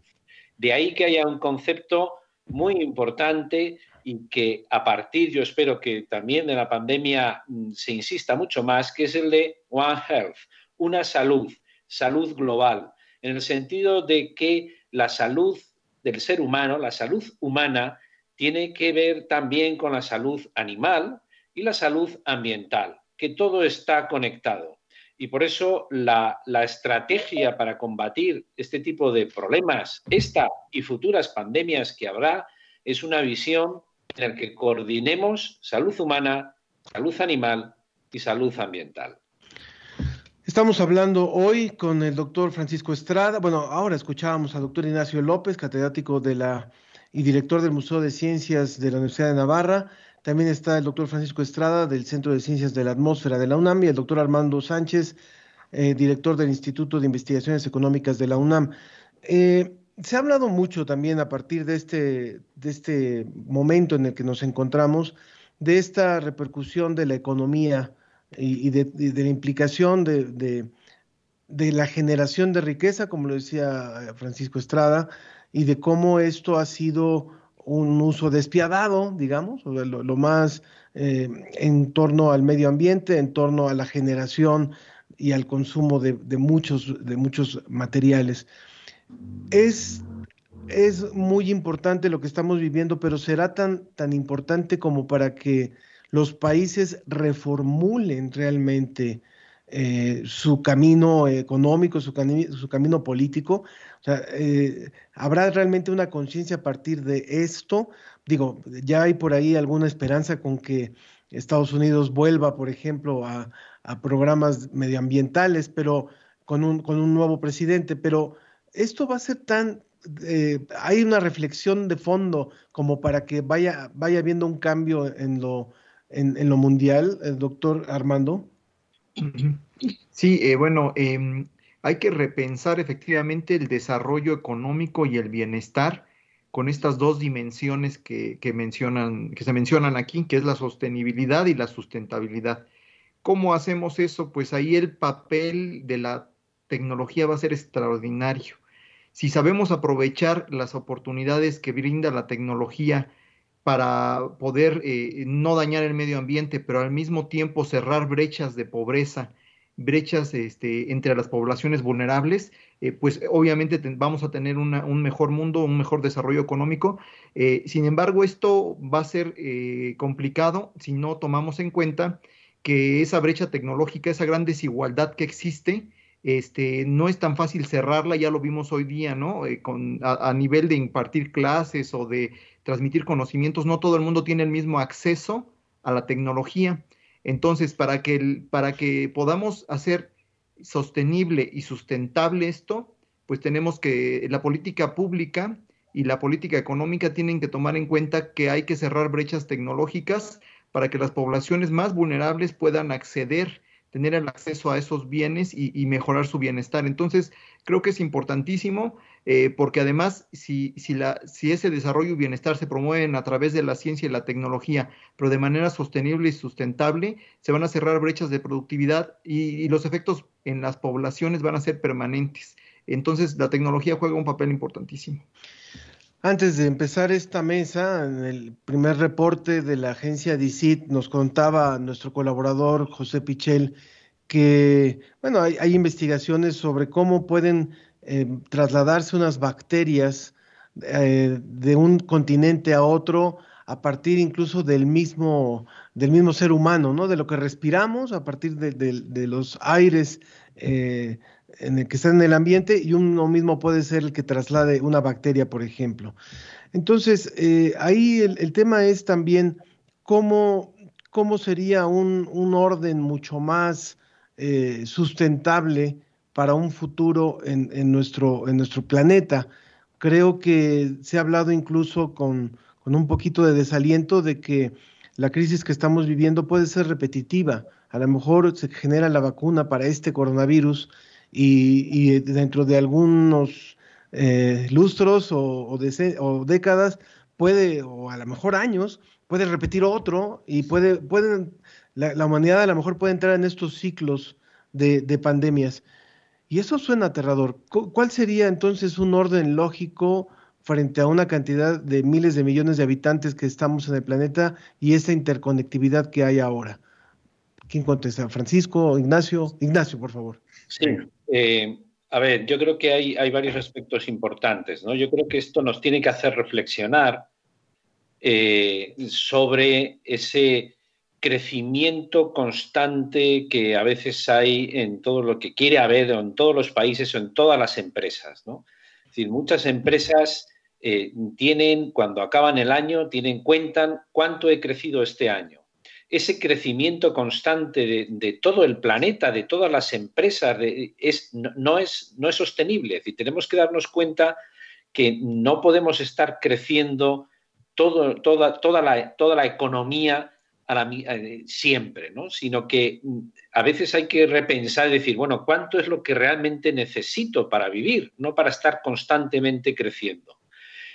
De ahí que haya un concepto muy importante y que a partir, yo espero que también de la pandemia mm, se insista mucho más, que es el de One Health, una salud, salud global, en el sentido de que la salud del ser humano, la salud humana, tiene que ver también con la salud animal y la salud ambiental que todo está conectado. Y por eso la, estrategia para combatir este tipo de problemas, esta y futuras pandemias que habrá, es una visión en la que coordinemos salud humana, salud animal y salud ambiental. Estamos hablando hoy con el doctor Francisco Estrada. Bueno, ahora escuchábamos al doctor Ignacio López, catedrático de la y director del Museo de Ciencias de la Universidad de Navarra. También está el doctor Francisco Estrada del Centro de Ciencias de la Atmósfera de la UNAM y el doctor Armando Sánchez, eh, director del Instituto de Investigaciones Económicas de la UNAM. Eh, se ha hablado mucho también a partir de este, de este momento en el que nos encontramos, de esta repercusión de la economía y, de, la implicación de, de, la generación de riqueza, como lo decía Francisco Estrada, y de cómo esto ha sido un uso despiadado, digamos, lo, más eh, en torno al medio ambiente, en torno a la generación y al consumo de, muchos, de muchos materiales. Es, es muy importante lo que estamos viviendo, pero será tan, tan importante como para que los países reformulen realmente eh, su camino económico, su, camino político, sea, eh, ¿habrá realmente una conciencia a partir de esto? Digo, ya hay por ahí alguna esperanza con que Estados Unidos vuelva, por ejemplo, a, programas medioambientales, pero con un, con un nuevo presidente, pero esto va a ser tan, eh, hay una reflexión de fondo como para que vaya, vaya habiendo un cambio en lo, en, lo mundial, el doctor Armando. Sí, eh, bueno, em, hay que repensar efectivamente el desarrollo económico y el bienestar con estas dos dimensiones que, mencionan, que se mencionan aquí, que es la sostenibilidad y la sustentabilidad. ¿Cómo hacemos eso? Pues ahí el papel de la tecnología va a ser extraordinario. Si sabemos aprovechar las oportunidades que brinda la tecnología para poder eh, no dañar el medio ambiente, pero al mismo tiempo cerrar brechas de pobreza, brechas este, entre las poblaciones vulnerables, eh, pues obviamente vamos a tener un mejor mundo, un mejor desarrollo económico. Eh, sin embargo, esto va a ser eh, complicado si no tomamos en cuenta que esa brecha tecnológica, esa gran desigualdad que existe, este, no es tan fácil cerrarla, ya lo vimos hoy día, ¿no? Con, a, a nivel de impartir clases o de transmitir conocimientos, no todo el mundo tiene el mismo acceso a la tecnología. Entonces, para que, para que podamos hacer sostenible y sustentable esto, pues tenemos que la política pública y la política económica tienen que tomar en cuenta que hay que cerrar brechas tecnológicas para que las poblaciones más vulnerables puedan acceder tener el acceso a esos bienes y, mejorar su bienestar. Entonces, creo que es importantísimo eh, porque además, si, si, la, si ese desarrollo y bienestar se promueven a través de la ciencia y la tecnología, pero de manera sostenible y sustentable, se van a cerrar brechas de productividad y, los efectos en las poblaciones van a ser permanentes. Entonces, la tecnología juega un papel importantísimo. Antes de empezar esta mesa, en el primer reporte de la agencia DICIT nos contaba nuestro colaborador José Pichel que, bueno, hay, investigaciones sobre cómo pueden eh, trasladarse unas bacterias eh, de un continente a otro a partir incluso del mismo, del mismo ser humano, ¿no? De lo que respiramos, a partir de, los aires eh, en el que está en el ambiente y uno mismo puede ser el que traslade una bacteria, por ejemplo. Entonces, eh, ahí el, tema es también cómo, cómo sería un, orden mucho más eh, sustentable para un futuro en, nuestro, en nuestro planeta. Creo que se ha hablado incluso con, con un poquito de desaliento de que la crisis que estamos viviendo puede ser repetitiva. A lo mejor se genera la vacuna para este coronavirus y, dentro de algunos eh, lustros o, décadas puede, o a lo mejor años, puede repetir otro y puede, pueden, la, humanidad a lo mejor puede entrar en estos ciclos de, pandemias. Y eso suena aterrador. ¿Cuál sería entonces un orden lógico frente a una cantidad de miles de millones de habitantes que estamos en el planeta y esa interconectividad que hay ahora? ¿Quién contesta? ¿Francisco? ¿Ignacio? Ignacio, por favor. Sí, eh, a ver, yo creo que hay, hay, varios aspectos importantes, ¿no? Yo creo que esto nos tiene que hacer reflexionar eh, sobre ese crecimiento constante que a veces hay en todo lo que quiere haber, en todos los países o en todas las empresas, ¿no? Es decir, muchas empresas eh, tienen, cuando acaban el año, tienen cuentan cuánto he crecido este año ese crecimiento constante de, todo el planeta, de todas las empresas, es, no, es, no es sostenible. Es tenemos que darnos cuenta que no podemos estar creciendo todo, toda, toda, la, toda la economía eh, siempre, ¿no? sino que mm, a veces hay que repensar y decir, bueno, ¿cuánto es lo que realmente necesito para vivir, no para estar constantemente creciendo?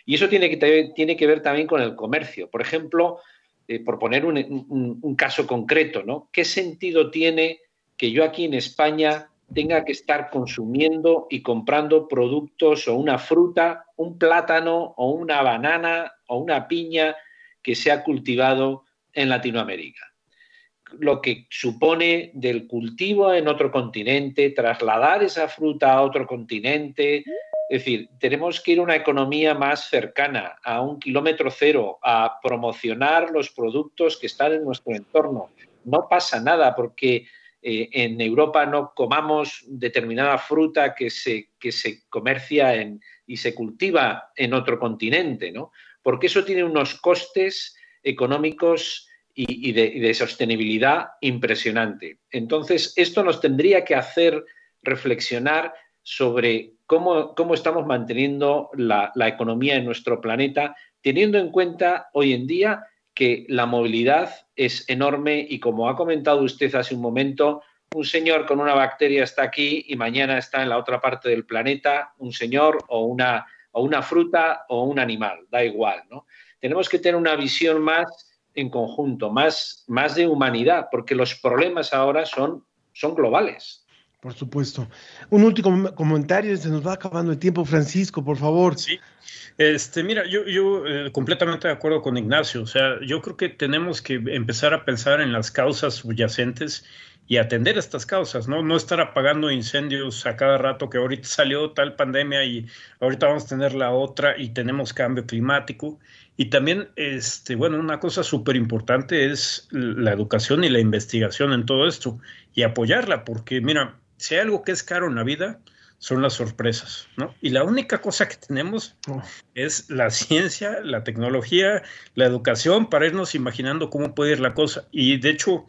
Y eso tiene que, tiene que ver también con el comercio. Por ejemplo, eh, por poner un, caso concreto, ¿no? ¿Qué sentido tiene que yo aquí en España tenga que estar consumiendo y comprando productos o una fruta, un plátano o una banana o una piña que se ha cultivado en Latinoamérica? Lo que supone del cultivo en otro continente, trasladar esa fruta a otro continente, es decir, tenemos que ir a una economía más cercana, a un kilómetro cero, a promocionar los productos que están en nuestro entorno. No pasa nada porque eh, en Europa no comamos determinada fruta que se, se comercia y se cultiva en otro continente, ¿no? Porque eso tiene unos costes económicos y, de, y de sostenibilidad impresionante. Entonces, esto nos tendría que hacer reflexionar sobre cómo, estamos manteniendo la, la economía en nuestro planeta, teniendo en cuenta hoy en día que la movilidad es enorme y como ha comentado usted hace un momento, un señor con una bacteria está aquí y mañana está en la otra parte del planeta, un señor o una, o una fruta o un animal, da igual, ¿no? Tenemos que tener una visión más en conjunto, más, más de humanidad, porque los problemas ahora son, son globales. Por supuesto. Un último comentario, se nos va acabando el tiempo, Francisco, por favor. Sí. Este, mira, yo, yo eh, completamente de acuerdo con Ignacio. O sea, yo creo que tenemos que empezar a pensar en las causas subyacentes y atender estas causas, ¿no? No estar apagando incendios a cada rato que ahorita salió tal pandemia y ahorita vamos a tener la otra y tenemos cambio climático. Y también, este, bueno, una cosa súper importante es la educación y la investigación en todo esto y apoyarla, porque mira, si hay algo que es caro en la vida, son las sorpresas, ¿no? Y la única cosa que tenemos oh. es la ciencia, la tecnología, la educación para irnos imaginando cómo puede ir la cosa. Y de hecho,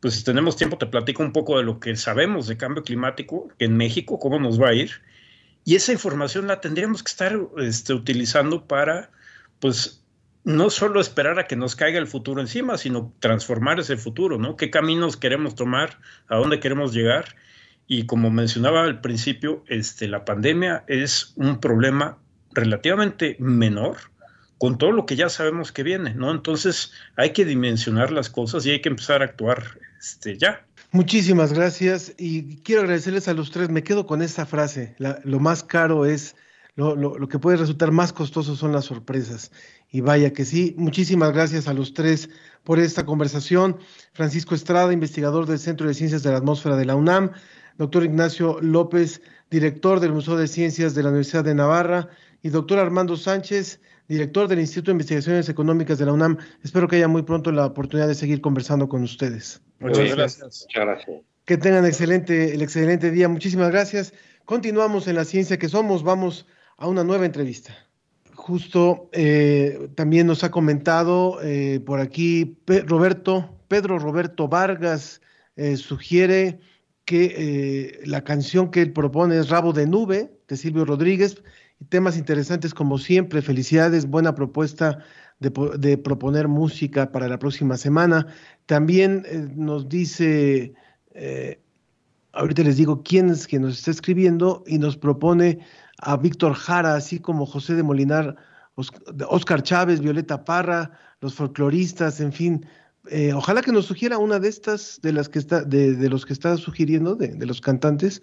pues si tenemos tiempo, te platico un poco de lo que sabemos de cambio climático en México, cómo nos va a ir. Y esa información la tendríamos que estar este, utilizando para, pues, no solo esperar a que nos caiga el futuro encima, sino transformar ese futuro, ¿no? ¿Qué caminos queremos tomar? ¿A dónde queremos llegar? Y como mencionaba al principio, este, la pandemia es un problema relativamente menor con todo lo que ya sabemos que viene, ¿no? Entonces hay que dimensionar las cosas y hay que empezar a actuar este, ya. Muchísimas gracias y quiero agradecerles a los tres. Me quedo con esta frase. lo más caro es, lo, lo, que puede resultar más costoso son las sorpresas. Y vaya que sí, muchísimas gracias a los tres por esta conversación. Francisco Estrada, investigador del Centro de Ciencias de la Atmósfera de la UNAM, doctor Ignacio López, director del Museo de Ciencias de la Universidad de Navarra, y doctor Armando Sánchez, director del Instituto de Investigaciones Económicas de la UNAM. Espero que haya muy pronto la oportunidad de seguir conversando con ustedes. Muchas gracias. Muchas gracias. Que tengan excelente, el excelente día. Muchísimas gracias. Continuamos en la ciencia que somos. Vamos a una nueva entrevista justo eh, también nos ha comentado eh, por aquí Roberto, Pedro Roberto Vargas eh, sugiere que la canción que él propone es Rabo de Nube de Silvio Rodríguez y temas interesantes como siempre. Felicidades, buena propuesta de, de proponer música para la próxima semana. También nos dice, ahorita les digo quién es quien nos está escribiendo y nos propone a Víctor Jara, así como José de Molinar, Oscar Chávez, Violeta Parra, los folcloristas, en fin. Eh, ojalá que nos sugiera una de estas, de las que está, de, los que está sugiriendo, de, de, los cantantes,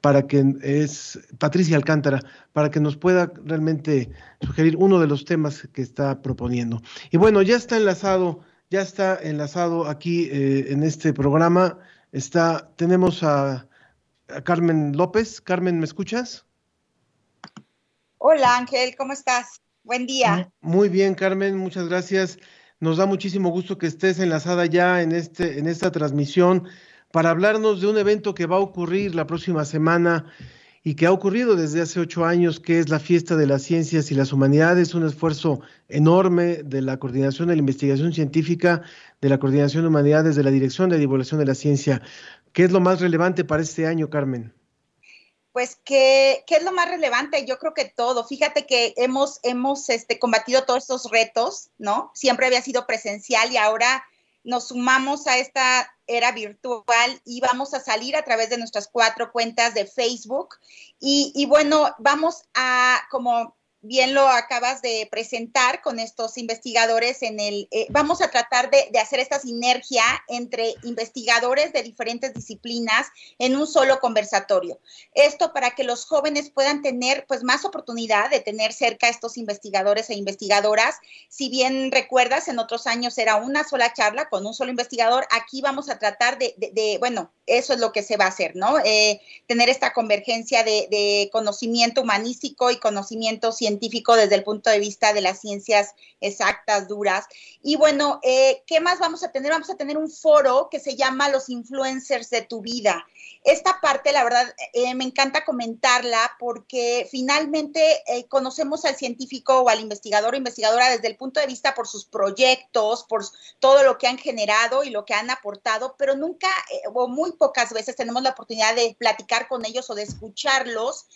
para que es Patricia Alcántara, para que nos pueda realmente sugerir uno de los temas que está proponiendo. Y bueno, ya está enlazado, ya está enlazado aquí eh, en este programa. Está, tenemos a Carmen López. Carmen, ¿me escuchas? Hola Ángel, ¿cómo estás? Buen día. Muy bien, Carmen, muchas gracias. Nos da muchísimo gusto que estés enlazada ya en, este, en esta transmisión para hablarnos de un evento que va a ocurrir la próxima semana y que ha ocurrido desde hace ocho años, que es la Fiesta de las Ciencias y las Humanidades, un esfuerzo enorme de la Coordinación de la Investigación Científica, de la Coordinación de Humanidades, de la Dirección de Divulgación de la Ciencia. ¿Qué es lo más relevante para este año, Carmen? Pues, ¿qué, ¿qué, es lo más relevante? Yo creo que todo. Fíjate que hemos, hemos este, combatido todos estos retos, ¿no? Siempre había sido presencial y ahora nos sumamos a esta era virtual y vamos a salir a través de nuestras cuatro cuentas de Facebook. Y, y bueno, vamos a como bien lo acabas de presentar con estos investigadores en el, eh, vamos a tratar de, de, hacer esta sinergia entre investigadores de diferentes disciplinas en un solo conversatorio. Esto para que los jóvenes puedan tener pues más oportunidad de tener cerca a estos investigadores e investigadoras. Si bien recuerdas, en otros años era una sola charla con un solo investigador, aquí vamos a tratar de, de, de bueno, eso es lo que se va a hacer, ¿no? Eh, tener esta convergencia de, de conocimiento humanístico y conocimiento científico científico desde el punto de vista de las ciencias exactas, duras. Y bueno, eh, ¿qué más vamos a tener? Vamos a tener un foro que se llama Los Influencers de tu vida. Esta parte, la verdad, eh, me encanta comentarla porque finalmente eh, conocemos al científico o al investigador o investigadora desde el punto de vista por sus proyectos, por todo lo que han generado y lo que han aportado, pero nunca o muy pocas veces tenemos la oportunidad de platicar con ellos o de escucharlos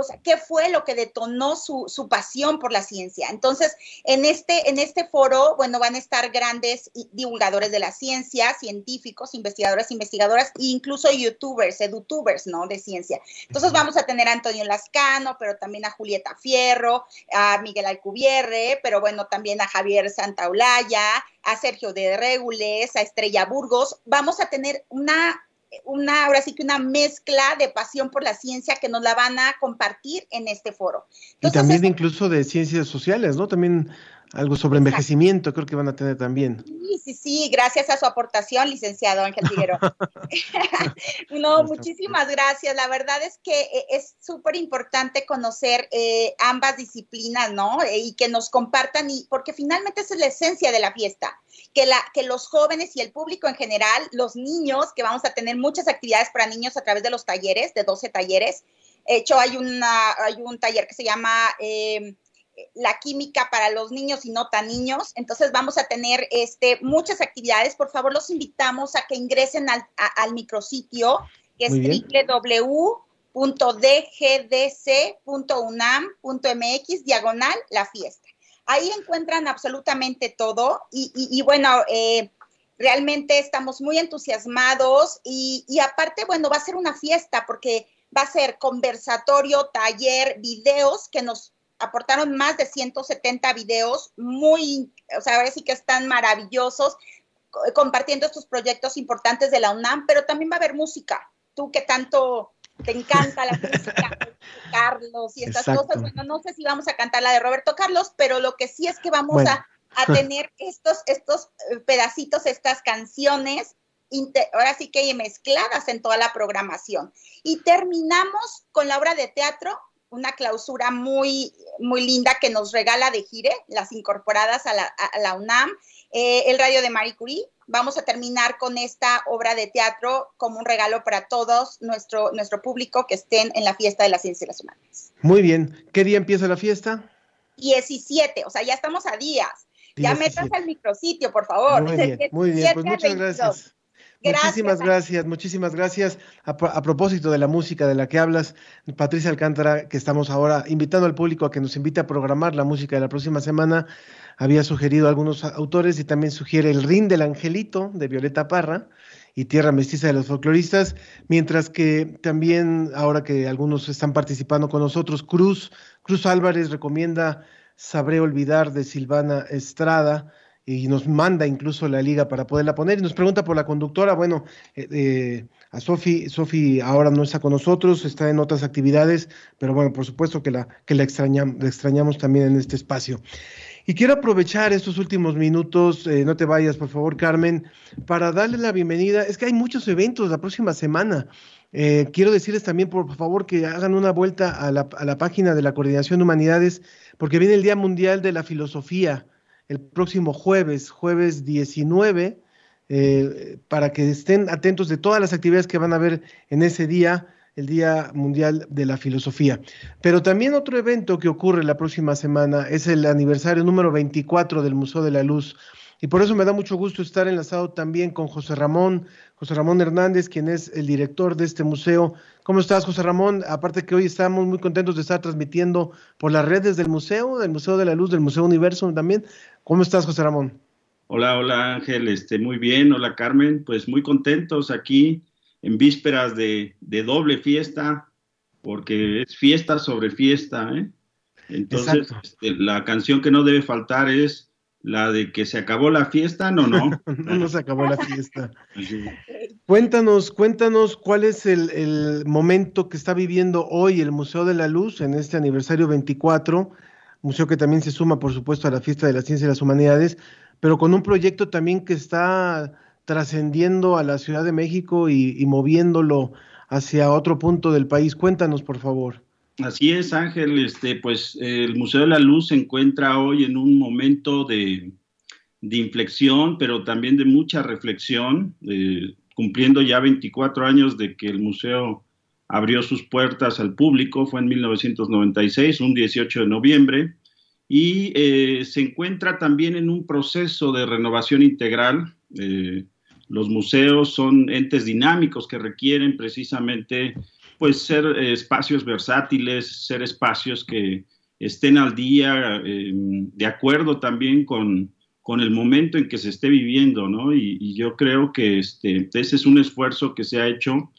o sea, qué fue lo que detonó su, su, pasión por la ciencia. Entonces, en este, en este foro, bueno, van a estar grandes divulgadores de la ciencia, científicos, investigadores, investigadoras, e incluso youtubers, edutubers, ¿no? De ciencia. Entonces, vamos a tener a Antonio Lascano, pero también a Julieta Fierro, a Miguel Alcubierre, pero bueno, también a Javier Santaolalla, a Sergio de Regules, a Estrella Burgos. Vamos a tener una una, ahora sí que una mezcla de pasión por la ciencia que nos la van a compartir en este foro. y también incluso de ciencias sociales, ¿no? También algo sobre envejecimiento creo que van a tener también. Sí, sí, sí, gracias a su aportación, licenciado Ángel Figueroa. no, muchísimas gracias. La verdad es que eh, es súper importante conocer eh, ambas disciplinas, ¿no? Eh, y que nos compartan, y porque finalmente esa es la esencia de la fiesta, que, la, que los jóvenes y el público en general, los niños, que vamos a tener muchas actividades para niños a través de los talleres, de 12 talleres. De hecho, hay, una, hay un taller que se llama la química para los niños y no tan niños. Entonces vamos a tener este, muchas actividades. Por favor, los invitamos a que ingresen al, al micrositio, que es www.dgdc.unam.mx, diagonal, la fiesta. Ahí encuentran absolutamente todo y, y, bueno, eh, realmente estamos muy entusiasmados y, y aparte, bueno, va a ser una fiesta porque va a ser conversatorio, taller, videos que nos aportaron más de 170 videos muy, o sea, ahora sí que están maravillosos compartiendo estos proyectos importantes de la UNAM, pero también va a haber música. Tú que tanto te encanta la música, Carlos y estas cosas, bueno, no sé si vamos a cantar la de Roberto Carlos, pero lo que sí es que vamos a, a, tener estos, estos eh, pedacitos, estas canciones, ahora sí que mezcladas en toda la programación. Y terminamos con la obra de teatro una clausura muy, muy linda que nos regala de Gire, las incorporadas a la, UNAM, eh, el radio de Marie Curie. Vamos a terminar con esta obra de teatro como un regalo para todos nuestro, nuestro público que estén en la fiesta de la ciencia y las humanidades. Muy bien. ¿Qué día empieza la fiesta? 17, o sea, ya estamos a días. Ya metas al micrositio, por favor. Muy bien, muy bien. pues muchas gracias. Muchísimas gracias, muchísimas gracias. A, propósito de la música de la que hablas, Patricia Alcántara, que estamos ahora invitando al público a que nos invite a programar la música de la próxima semana, había sugerido algunos autores y también sugiere El Rin del Angelito de Violeta Parra y Tierra Mestiza de los Folcloristas, mientras que también, ahora que algunos están participando con nosotros, Cruz, Cruz Álvarez recomienda Sabré Olvidar de Silvana Estrada y nos manda incluso la liga para poderla poner y nos pregunta por la conductora. Bueno, eh, eh, a Sofi, Sofi ahora no está con nosotros, está en otras actividades, pero bueno, por supuesto que la, que la, extrañamos, extrañamos también en este espacio. Y quiero aprovechar estos últimos minutos, eh, no te vayas por favor Carmen, para darle la bienvenida. Es que hay muchos eventos la próxima semana. quiero decirles también, por favor, que hagan una vuelta a la, a la página de la Coordinación de Humanidades, porque viene el Día Mundial de la Filosofía el próximo jueves, jueves 19, eh, para que estén atentos de todas las actividades que van a haber en ese día, el Día Mundial de la Filosofía. Pero también otro evento que ocurre la próxima semana es el aniversario número 24 del Museo de la Luz. Y por eso me da mucho gusto estar enlazado también con José Ramón, José Ramón Hernández, quien es el director de este museo. ¿Cómo estás, José Ramón? Aparte que hoy estamos muy contentos de estar transmitiendo por las redes del museo, del Museo de la Luz, del Museo Universo también. ¿Cómo estás, José Ramón? Hola, hola Ángel, este, muy bien, hola Carmen, pues muy contentos aquí en vísperas de, doble fiesta, porque es fiesta sobre fiesta, ¿eh? Entonces, este, la canción que no debe faltar es la de que se acabó la fiesta, no, no. no, se acabó la fiesta. Cuéntanos, cuéntanos cuál es el, el, momento que está viviendo hoy el Museo de la Luz en este aniversario 24 museo que también se suma, por supuesto, a la fiesta de la ciencia y las humanidades, pero con un proyecto también que está trascendiendo a la Ciudad de México y, moviéndolo hacia otro punto del país. Cuéntanos, por favor. Así es, Ángel. Este, pues el Museo de la Luz se encuentra hoy en un momento de, inflexión, pero también de mucha reflexión, cumpliendo ya 24 años de que el museo abrió sus puertas al público, fue en 1996, un 18 de noviembre, y eh, se encuentra también en un proceso de renovación integral. Eh, los museos son entes dinámicos que requieren precisamente pues ser eh, espacios versátiles, ser espacios que estén al día, eh, de acuerdo también con, con, el momento en que se esté viviendo, ¿no? Y, yo creo que este, ese es un esfuerzo que se ha hecho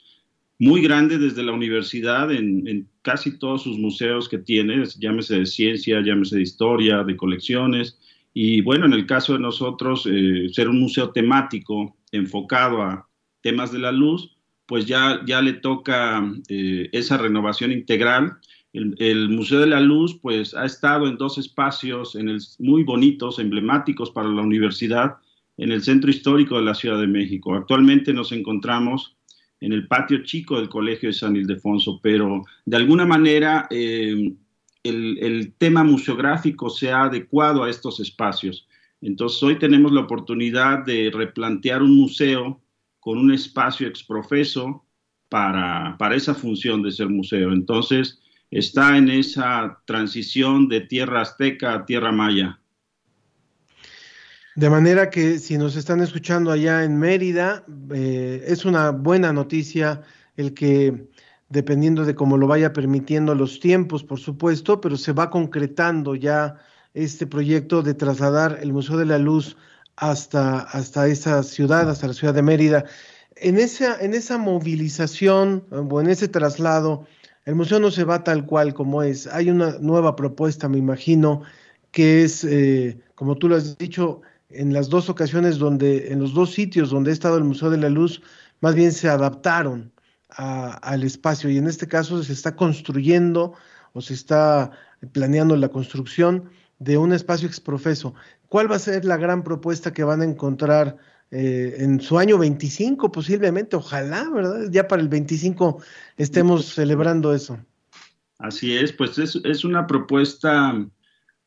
muy grande desde la universidad en, casi todos sus museos que tiene, llámese de ciencia, llámese de historia, de colecciones. Y bueno, en el caso de nosotros, eh, ser un museo temático enfocado a temas de la luz, pues ya, ya le toca eh, esa renovación integral. El, Museo de la Luz, pues ha estado en dos espacios en el, muy bonitos, emblemáticos para la universidad, en el centro histórico de la Ciudad de México. Actualmente nos encontramos en el patio chico del Colegio de San Ildefonso, pero de alguna manera eh, el, el, tema museográfico se ha adecuado a estos espacios. Entonces hoy tenemos la oportunidad de replantear un museo con un espacio exprofeso para, para esa función de ser museo. Entonces está en esa transición de tierra azteca a tierra maya. De manera que si nos están escuchando allá en Mérida, eh, es una buena noticia el que, dependiendo de cómo lo vaya permitiendo los tiempos, por supuesto, pero se va concretando ya este proyecto de trasladar el Museo de la Luz hasta, hasta esa ciudad, hasta la ciudad de Mérida. En esa, en esa movilización o en ese traslado, el museo no se va tal cual como es. Hay una nueva propuesta, me imagino, que es, eh, como tú lo has dicho, en las dos ocasiones donde, en los dos sitios donde ha estado el Museo de la Luz, más bien se adaptaron al espacio y en este caso se está construyendo o se está planeando la construcción de un espacio exprofeso. ¿Cuál va a ser la gran propuesta que van a encontrar eh, en su año 25 posiblemente? Ojalá, ¿verdad? Ya para el 25 estemos celebrando eso. Así es, pues es, es una propuesta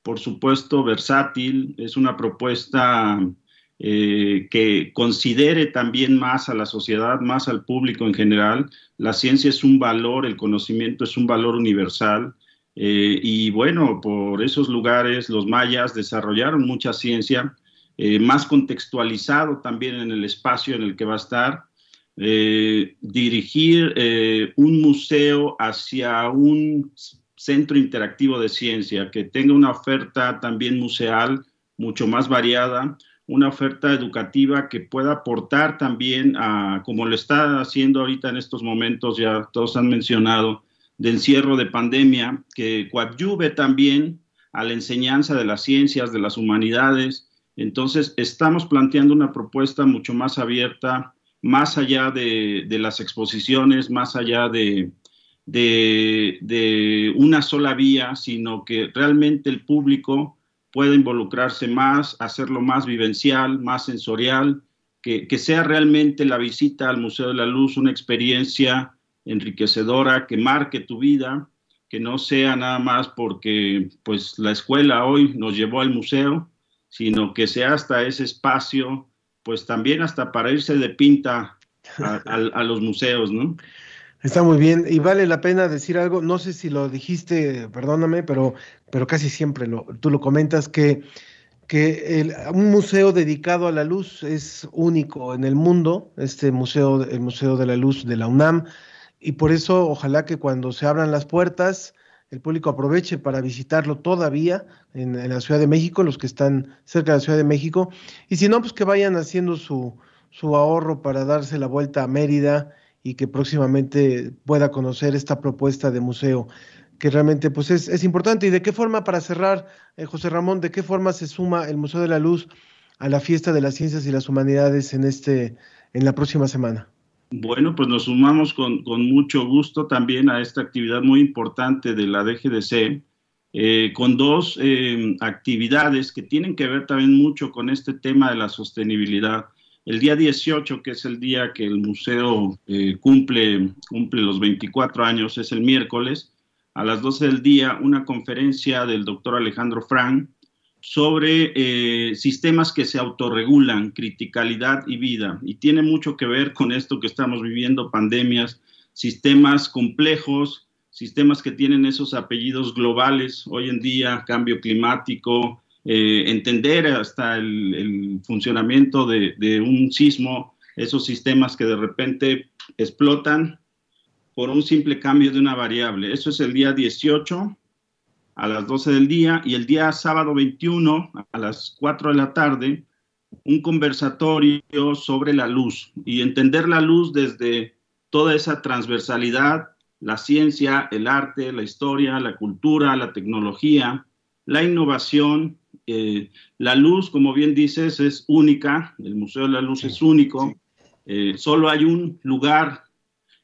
por supuesto, versátil, es una propuesta eh, que considere también más a la sociedad, más al público en general. La ciencia es un valor, el conocimiento es un valor universal. Eh, y bueno, por esos lugares los mayas desarrollaron mucha ciencia, eh, más contextualizado también en el espacio en el que va a estar. dirigir un museo hacia un centro interactivo de ciencia, que tenga una oferta también museal mucho más variada, una oferta educativa que pueda aportar también a, como lo está haciendo ahorita en estos momentos, ya todos han mencionado, de encierro de pandemia, que coadyuve también a la enseñanza de las ciencias, de las humanidades. Entonces, estamos planteando una propuesta mucho más abierta, más allá de, de las exposiciones, más allá de, de, una sola vía, sino que realmente el público pueda involucrarse más, hacerlo más vivencial, más sensorial, que, sea realmente la visita al Museo de la Luz una experiencia enriquecedora que marque tu vida, que no sea nada más porque pues la escuela hoy nos llevó al museo, sino que sea hasta ese espacio, pues también hasta para irse de pinta a, a los museos, ¿no? Está muy bien. Y vale la pena decir algo, no sé si lo dijiste, perdóname, pero, pero casi siempre lo, tú lo comentas, que, que un museo dedicado a la luz es único en el mundo, este museo, el Museo de la Luz de la UNAM, y por eso ojalá que cuando se abran las puertas, el público aproveche para visitarlo todavía en, la Ciudad de México, los que están cerca de la Ciudad de México, y si no, pues que vayan haciendo su, su ahorro para darse la vuelta a Mérida y que próximamente pueda conocer esta propuesta de museo que realmente pues es, es importante. ¿Y de qué forma, para cerrar, eh, José Ramón, de qué forma se suma el Museo de la Luz a la fiesta de las ciencias y las humanidades en, este, en la próxima semana? Bueno, pues nos sumamos con, con mucho gusto también a esta actividad muy importante de la DGDC, eh, con dos eh, actividades que tienen que ver también mucho con este tema de la sostenibilidad. El día 18, que es el día que el museo eh, cumple, cumple los 24 años, es el miércoles, a las 12 del día, una conferencia del doctor Alejandro Frank sobre eh, sistemas que se autorregulan, criticalidad y vida. Y tiene mucho que ver con esto que estamos viviendo, pandemias, sistemas complejos, sistemas que tienen esos apellidos globales hoy en día, cambio climático, eh, entender hasta el, funcionamiento de, un sismo, esos sistemas que de repente explotan por un simple cambio de una variable. Eso es el día 18 a las 12 del día y el día sábado 21 a las 4 de la tarde un conversatorio sobre la luz y entender la luz desde toda esa transversalidad, la ciencia, el arte, la historia, la cultura, la tecnología, la innovación. Eh, la luz, como bien dices, es única, el Museo de la Luz es único. Eh, solo hay un lugar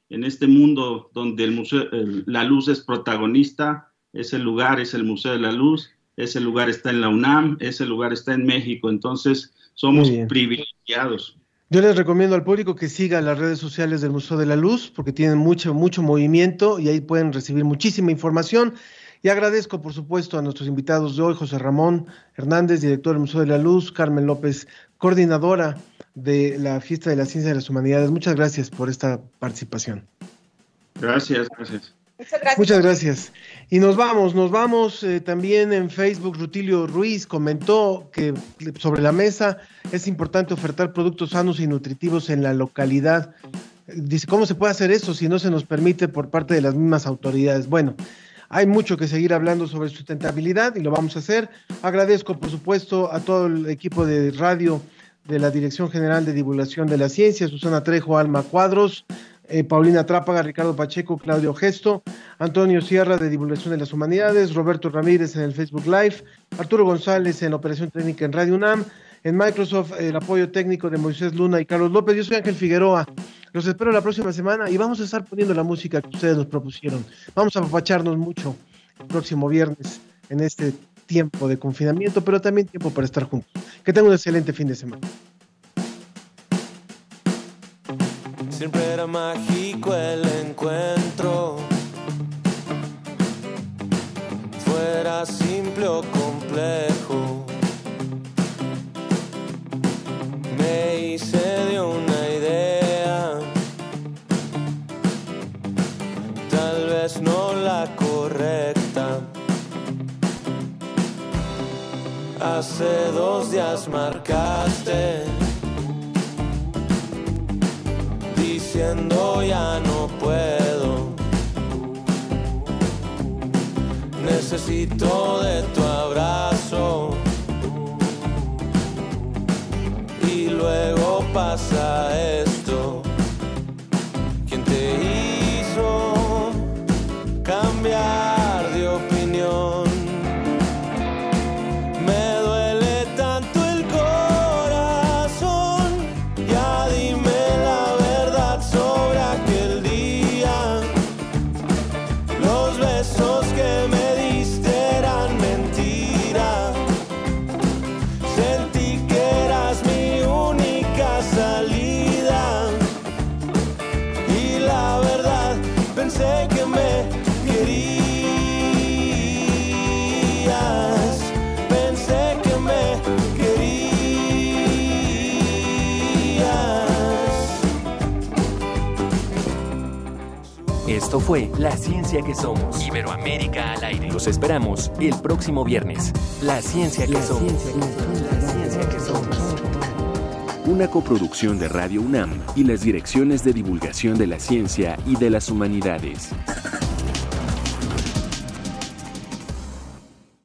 en este mundo donde el museo, la luz es protagonista, ese lugar es el Museo de la Luz, ese lugar está en la UNAM, ese lugar está en México, entonces somos privilegiados. Yo les recomiendo al público que siga las redes sociales del Museo de la Luz porque tienen mucho, mucho movimiento y ahí pueden recibir muchísima información. Y agradezco, por supuesto, a nuestros invitados de hoy, José Ramón Hernández, director del Museo de la Luz, Carmen López, coordinadora de la Fiesta de la Ciencia de las Humanidades. Muchas gracias por esta participación. Gracias, Muchas gracias. Y nos vamos, nos vamos eh, también en Facebook. Rutilio Ruiz comentó que sobre la mesa es importante ofertar productos sanos y nutritivos en la localidad. Dice, ¿cómo se puede hacer eso si no se nos permite por parte de las mismas autoridades? Bueno, hay mucho que seguir hablando sobre sustentabilidad y lo vamos a hacer. Agradezco, por supuesto, a todo el equipo de radio de la Dirección General de Divulgación de la Ciencia, Susana Trejo, Alma Cuadros, eh, Paulina Trápaga, Ricardo Pacheco, Claudio Gesto, Antonio Sierra de Divulgación de las Humanidades, Roberto Ramírez en el Facebook Live, Arturo González en Operación Técnica en Radio UNAM, en Microsoft el apoyo técnico de Moisés Luna y Carlos López. Yo soy Ángel Figueroa. Los espero la próxima semana y vamos a estar poniendo la música que ustedes nos propusieron. Vamos a apapacharnos mucho el próximo viernes en este tiempo de confinamiento, pero también tiempo para estar juntos. Que tengan un excelente fin de semana. Siempre era mágico el encuentro. Esperamos el próximo viernes. La Ciencia que Somos. La Ciencia que Somos. Una coproducción de Radio UNAM y las direcciones de divulgación de la ciencia y de las humanidades.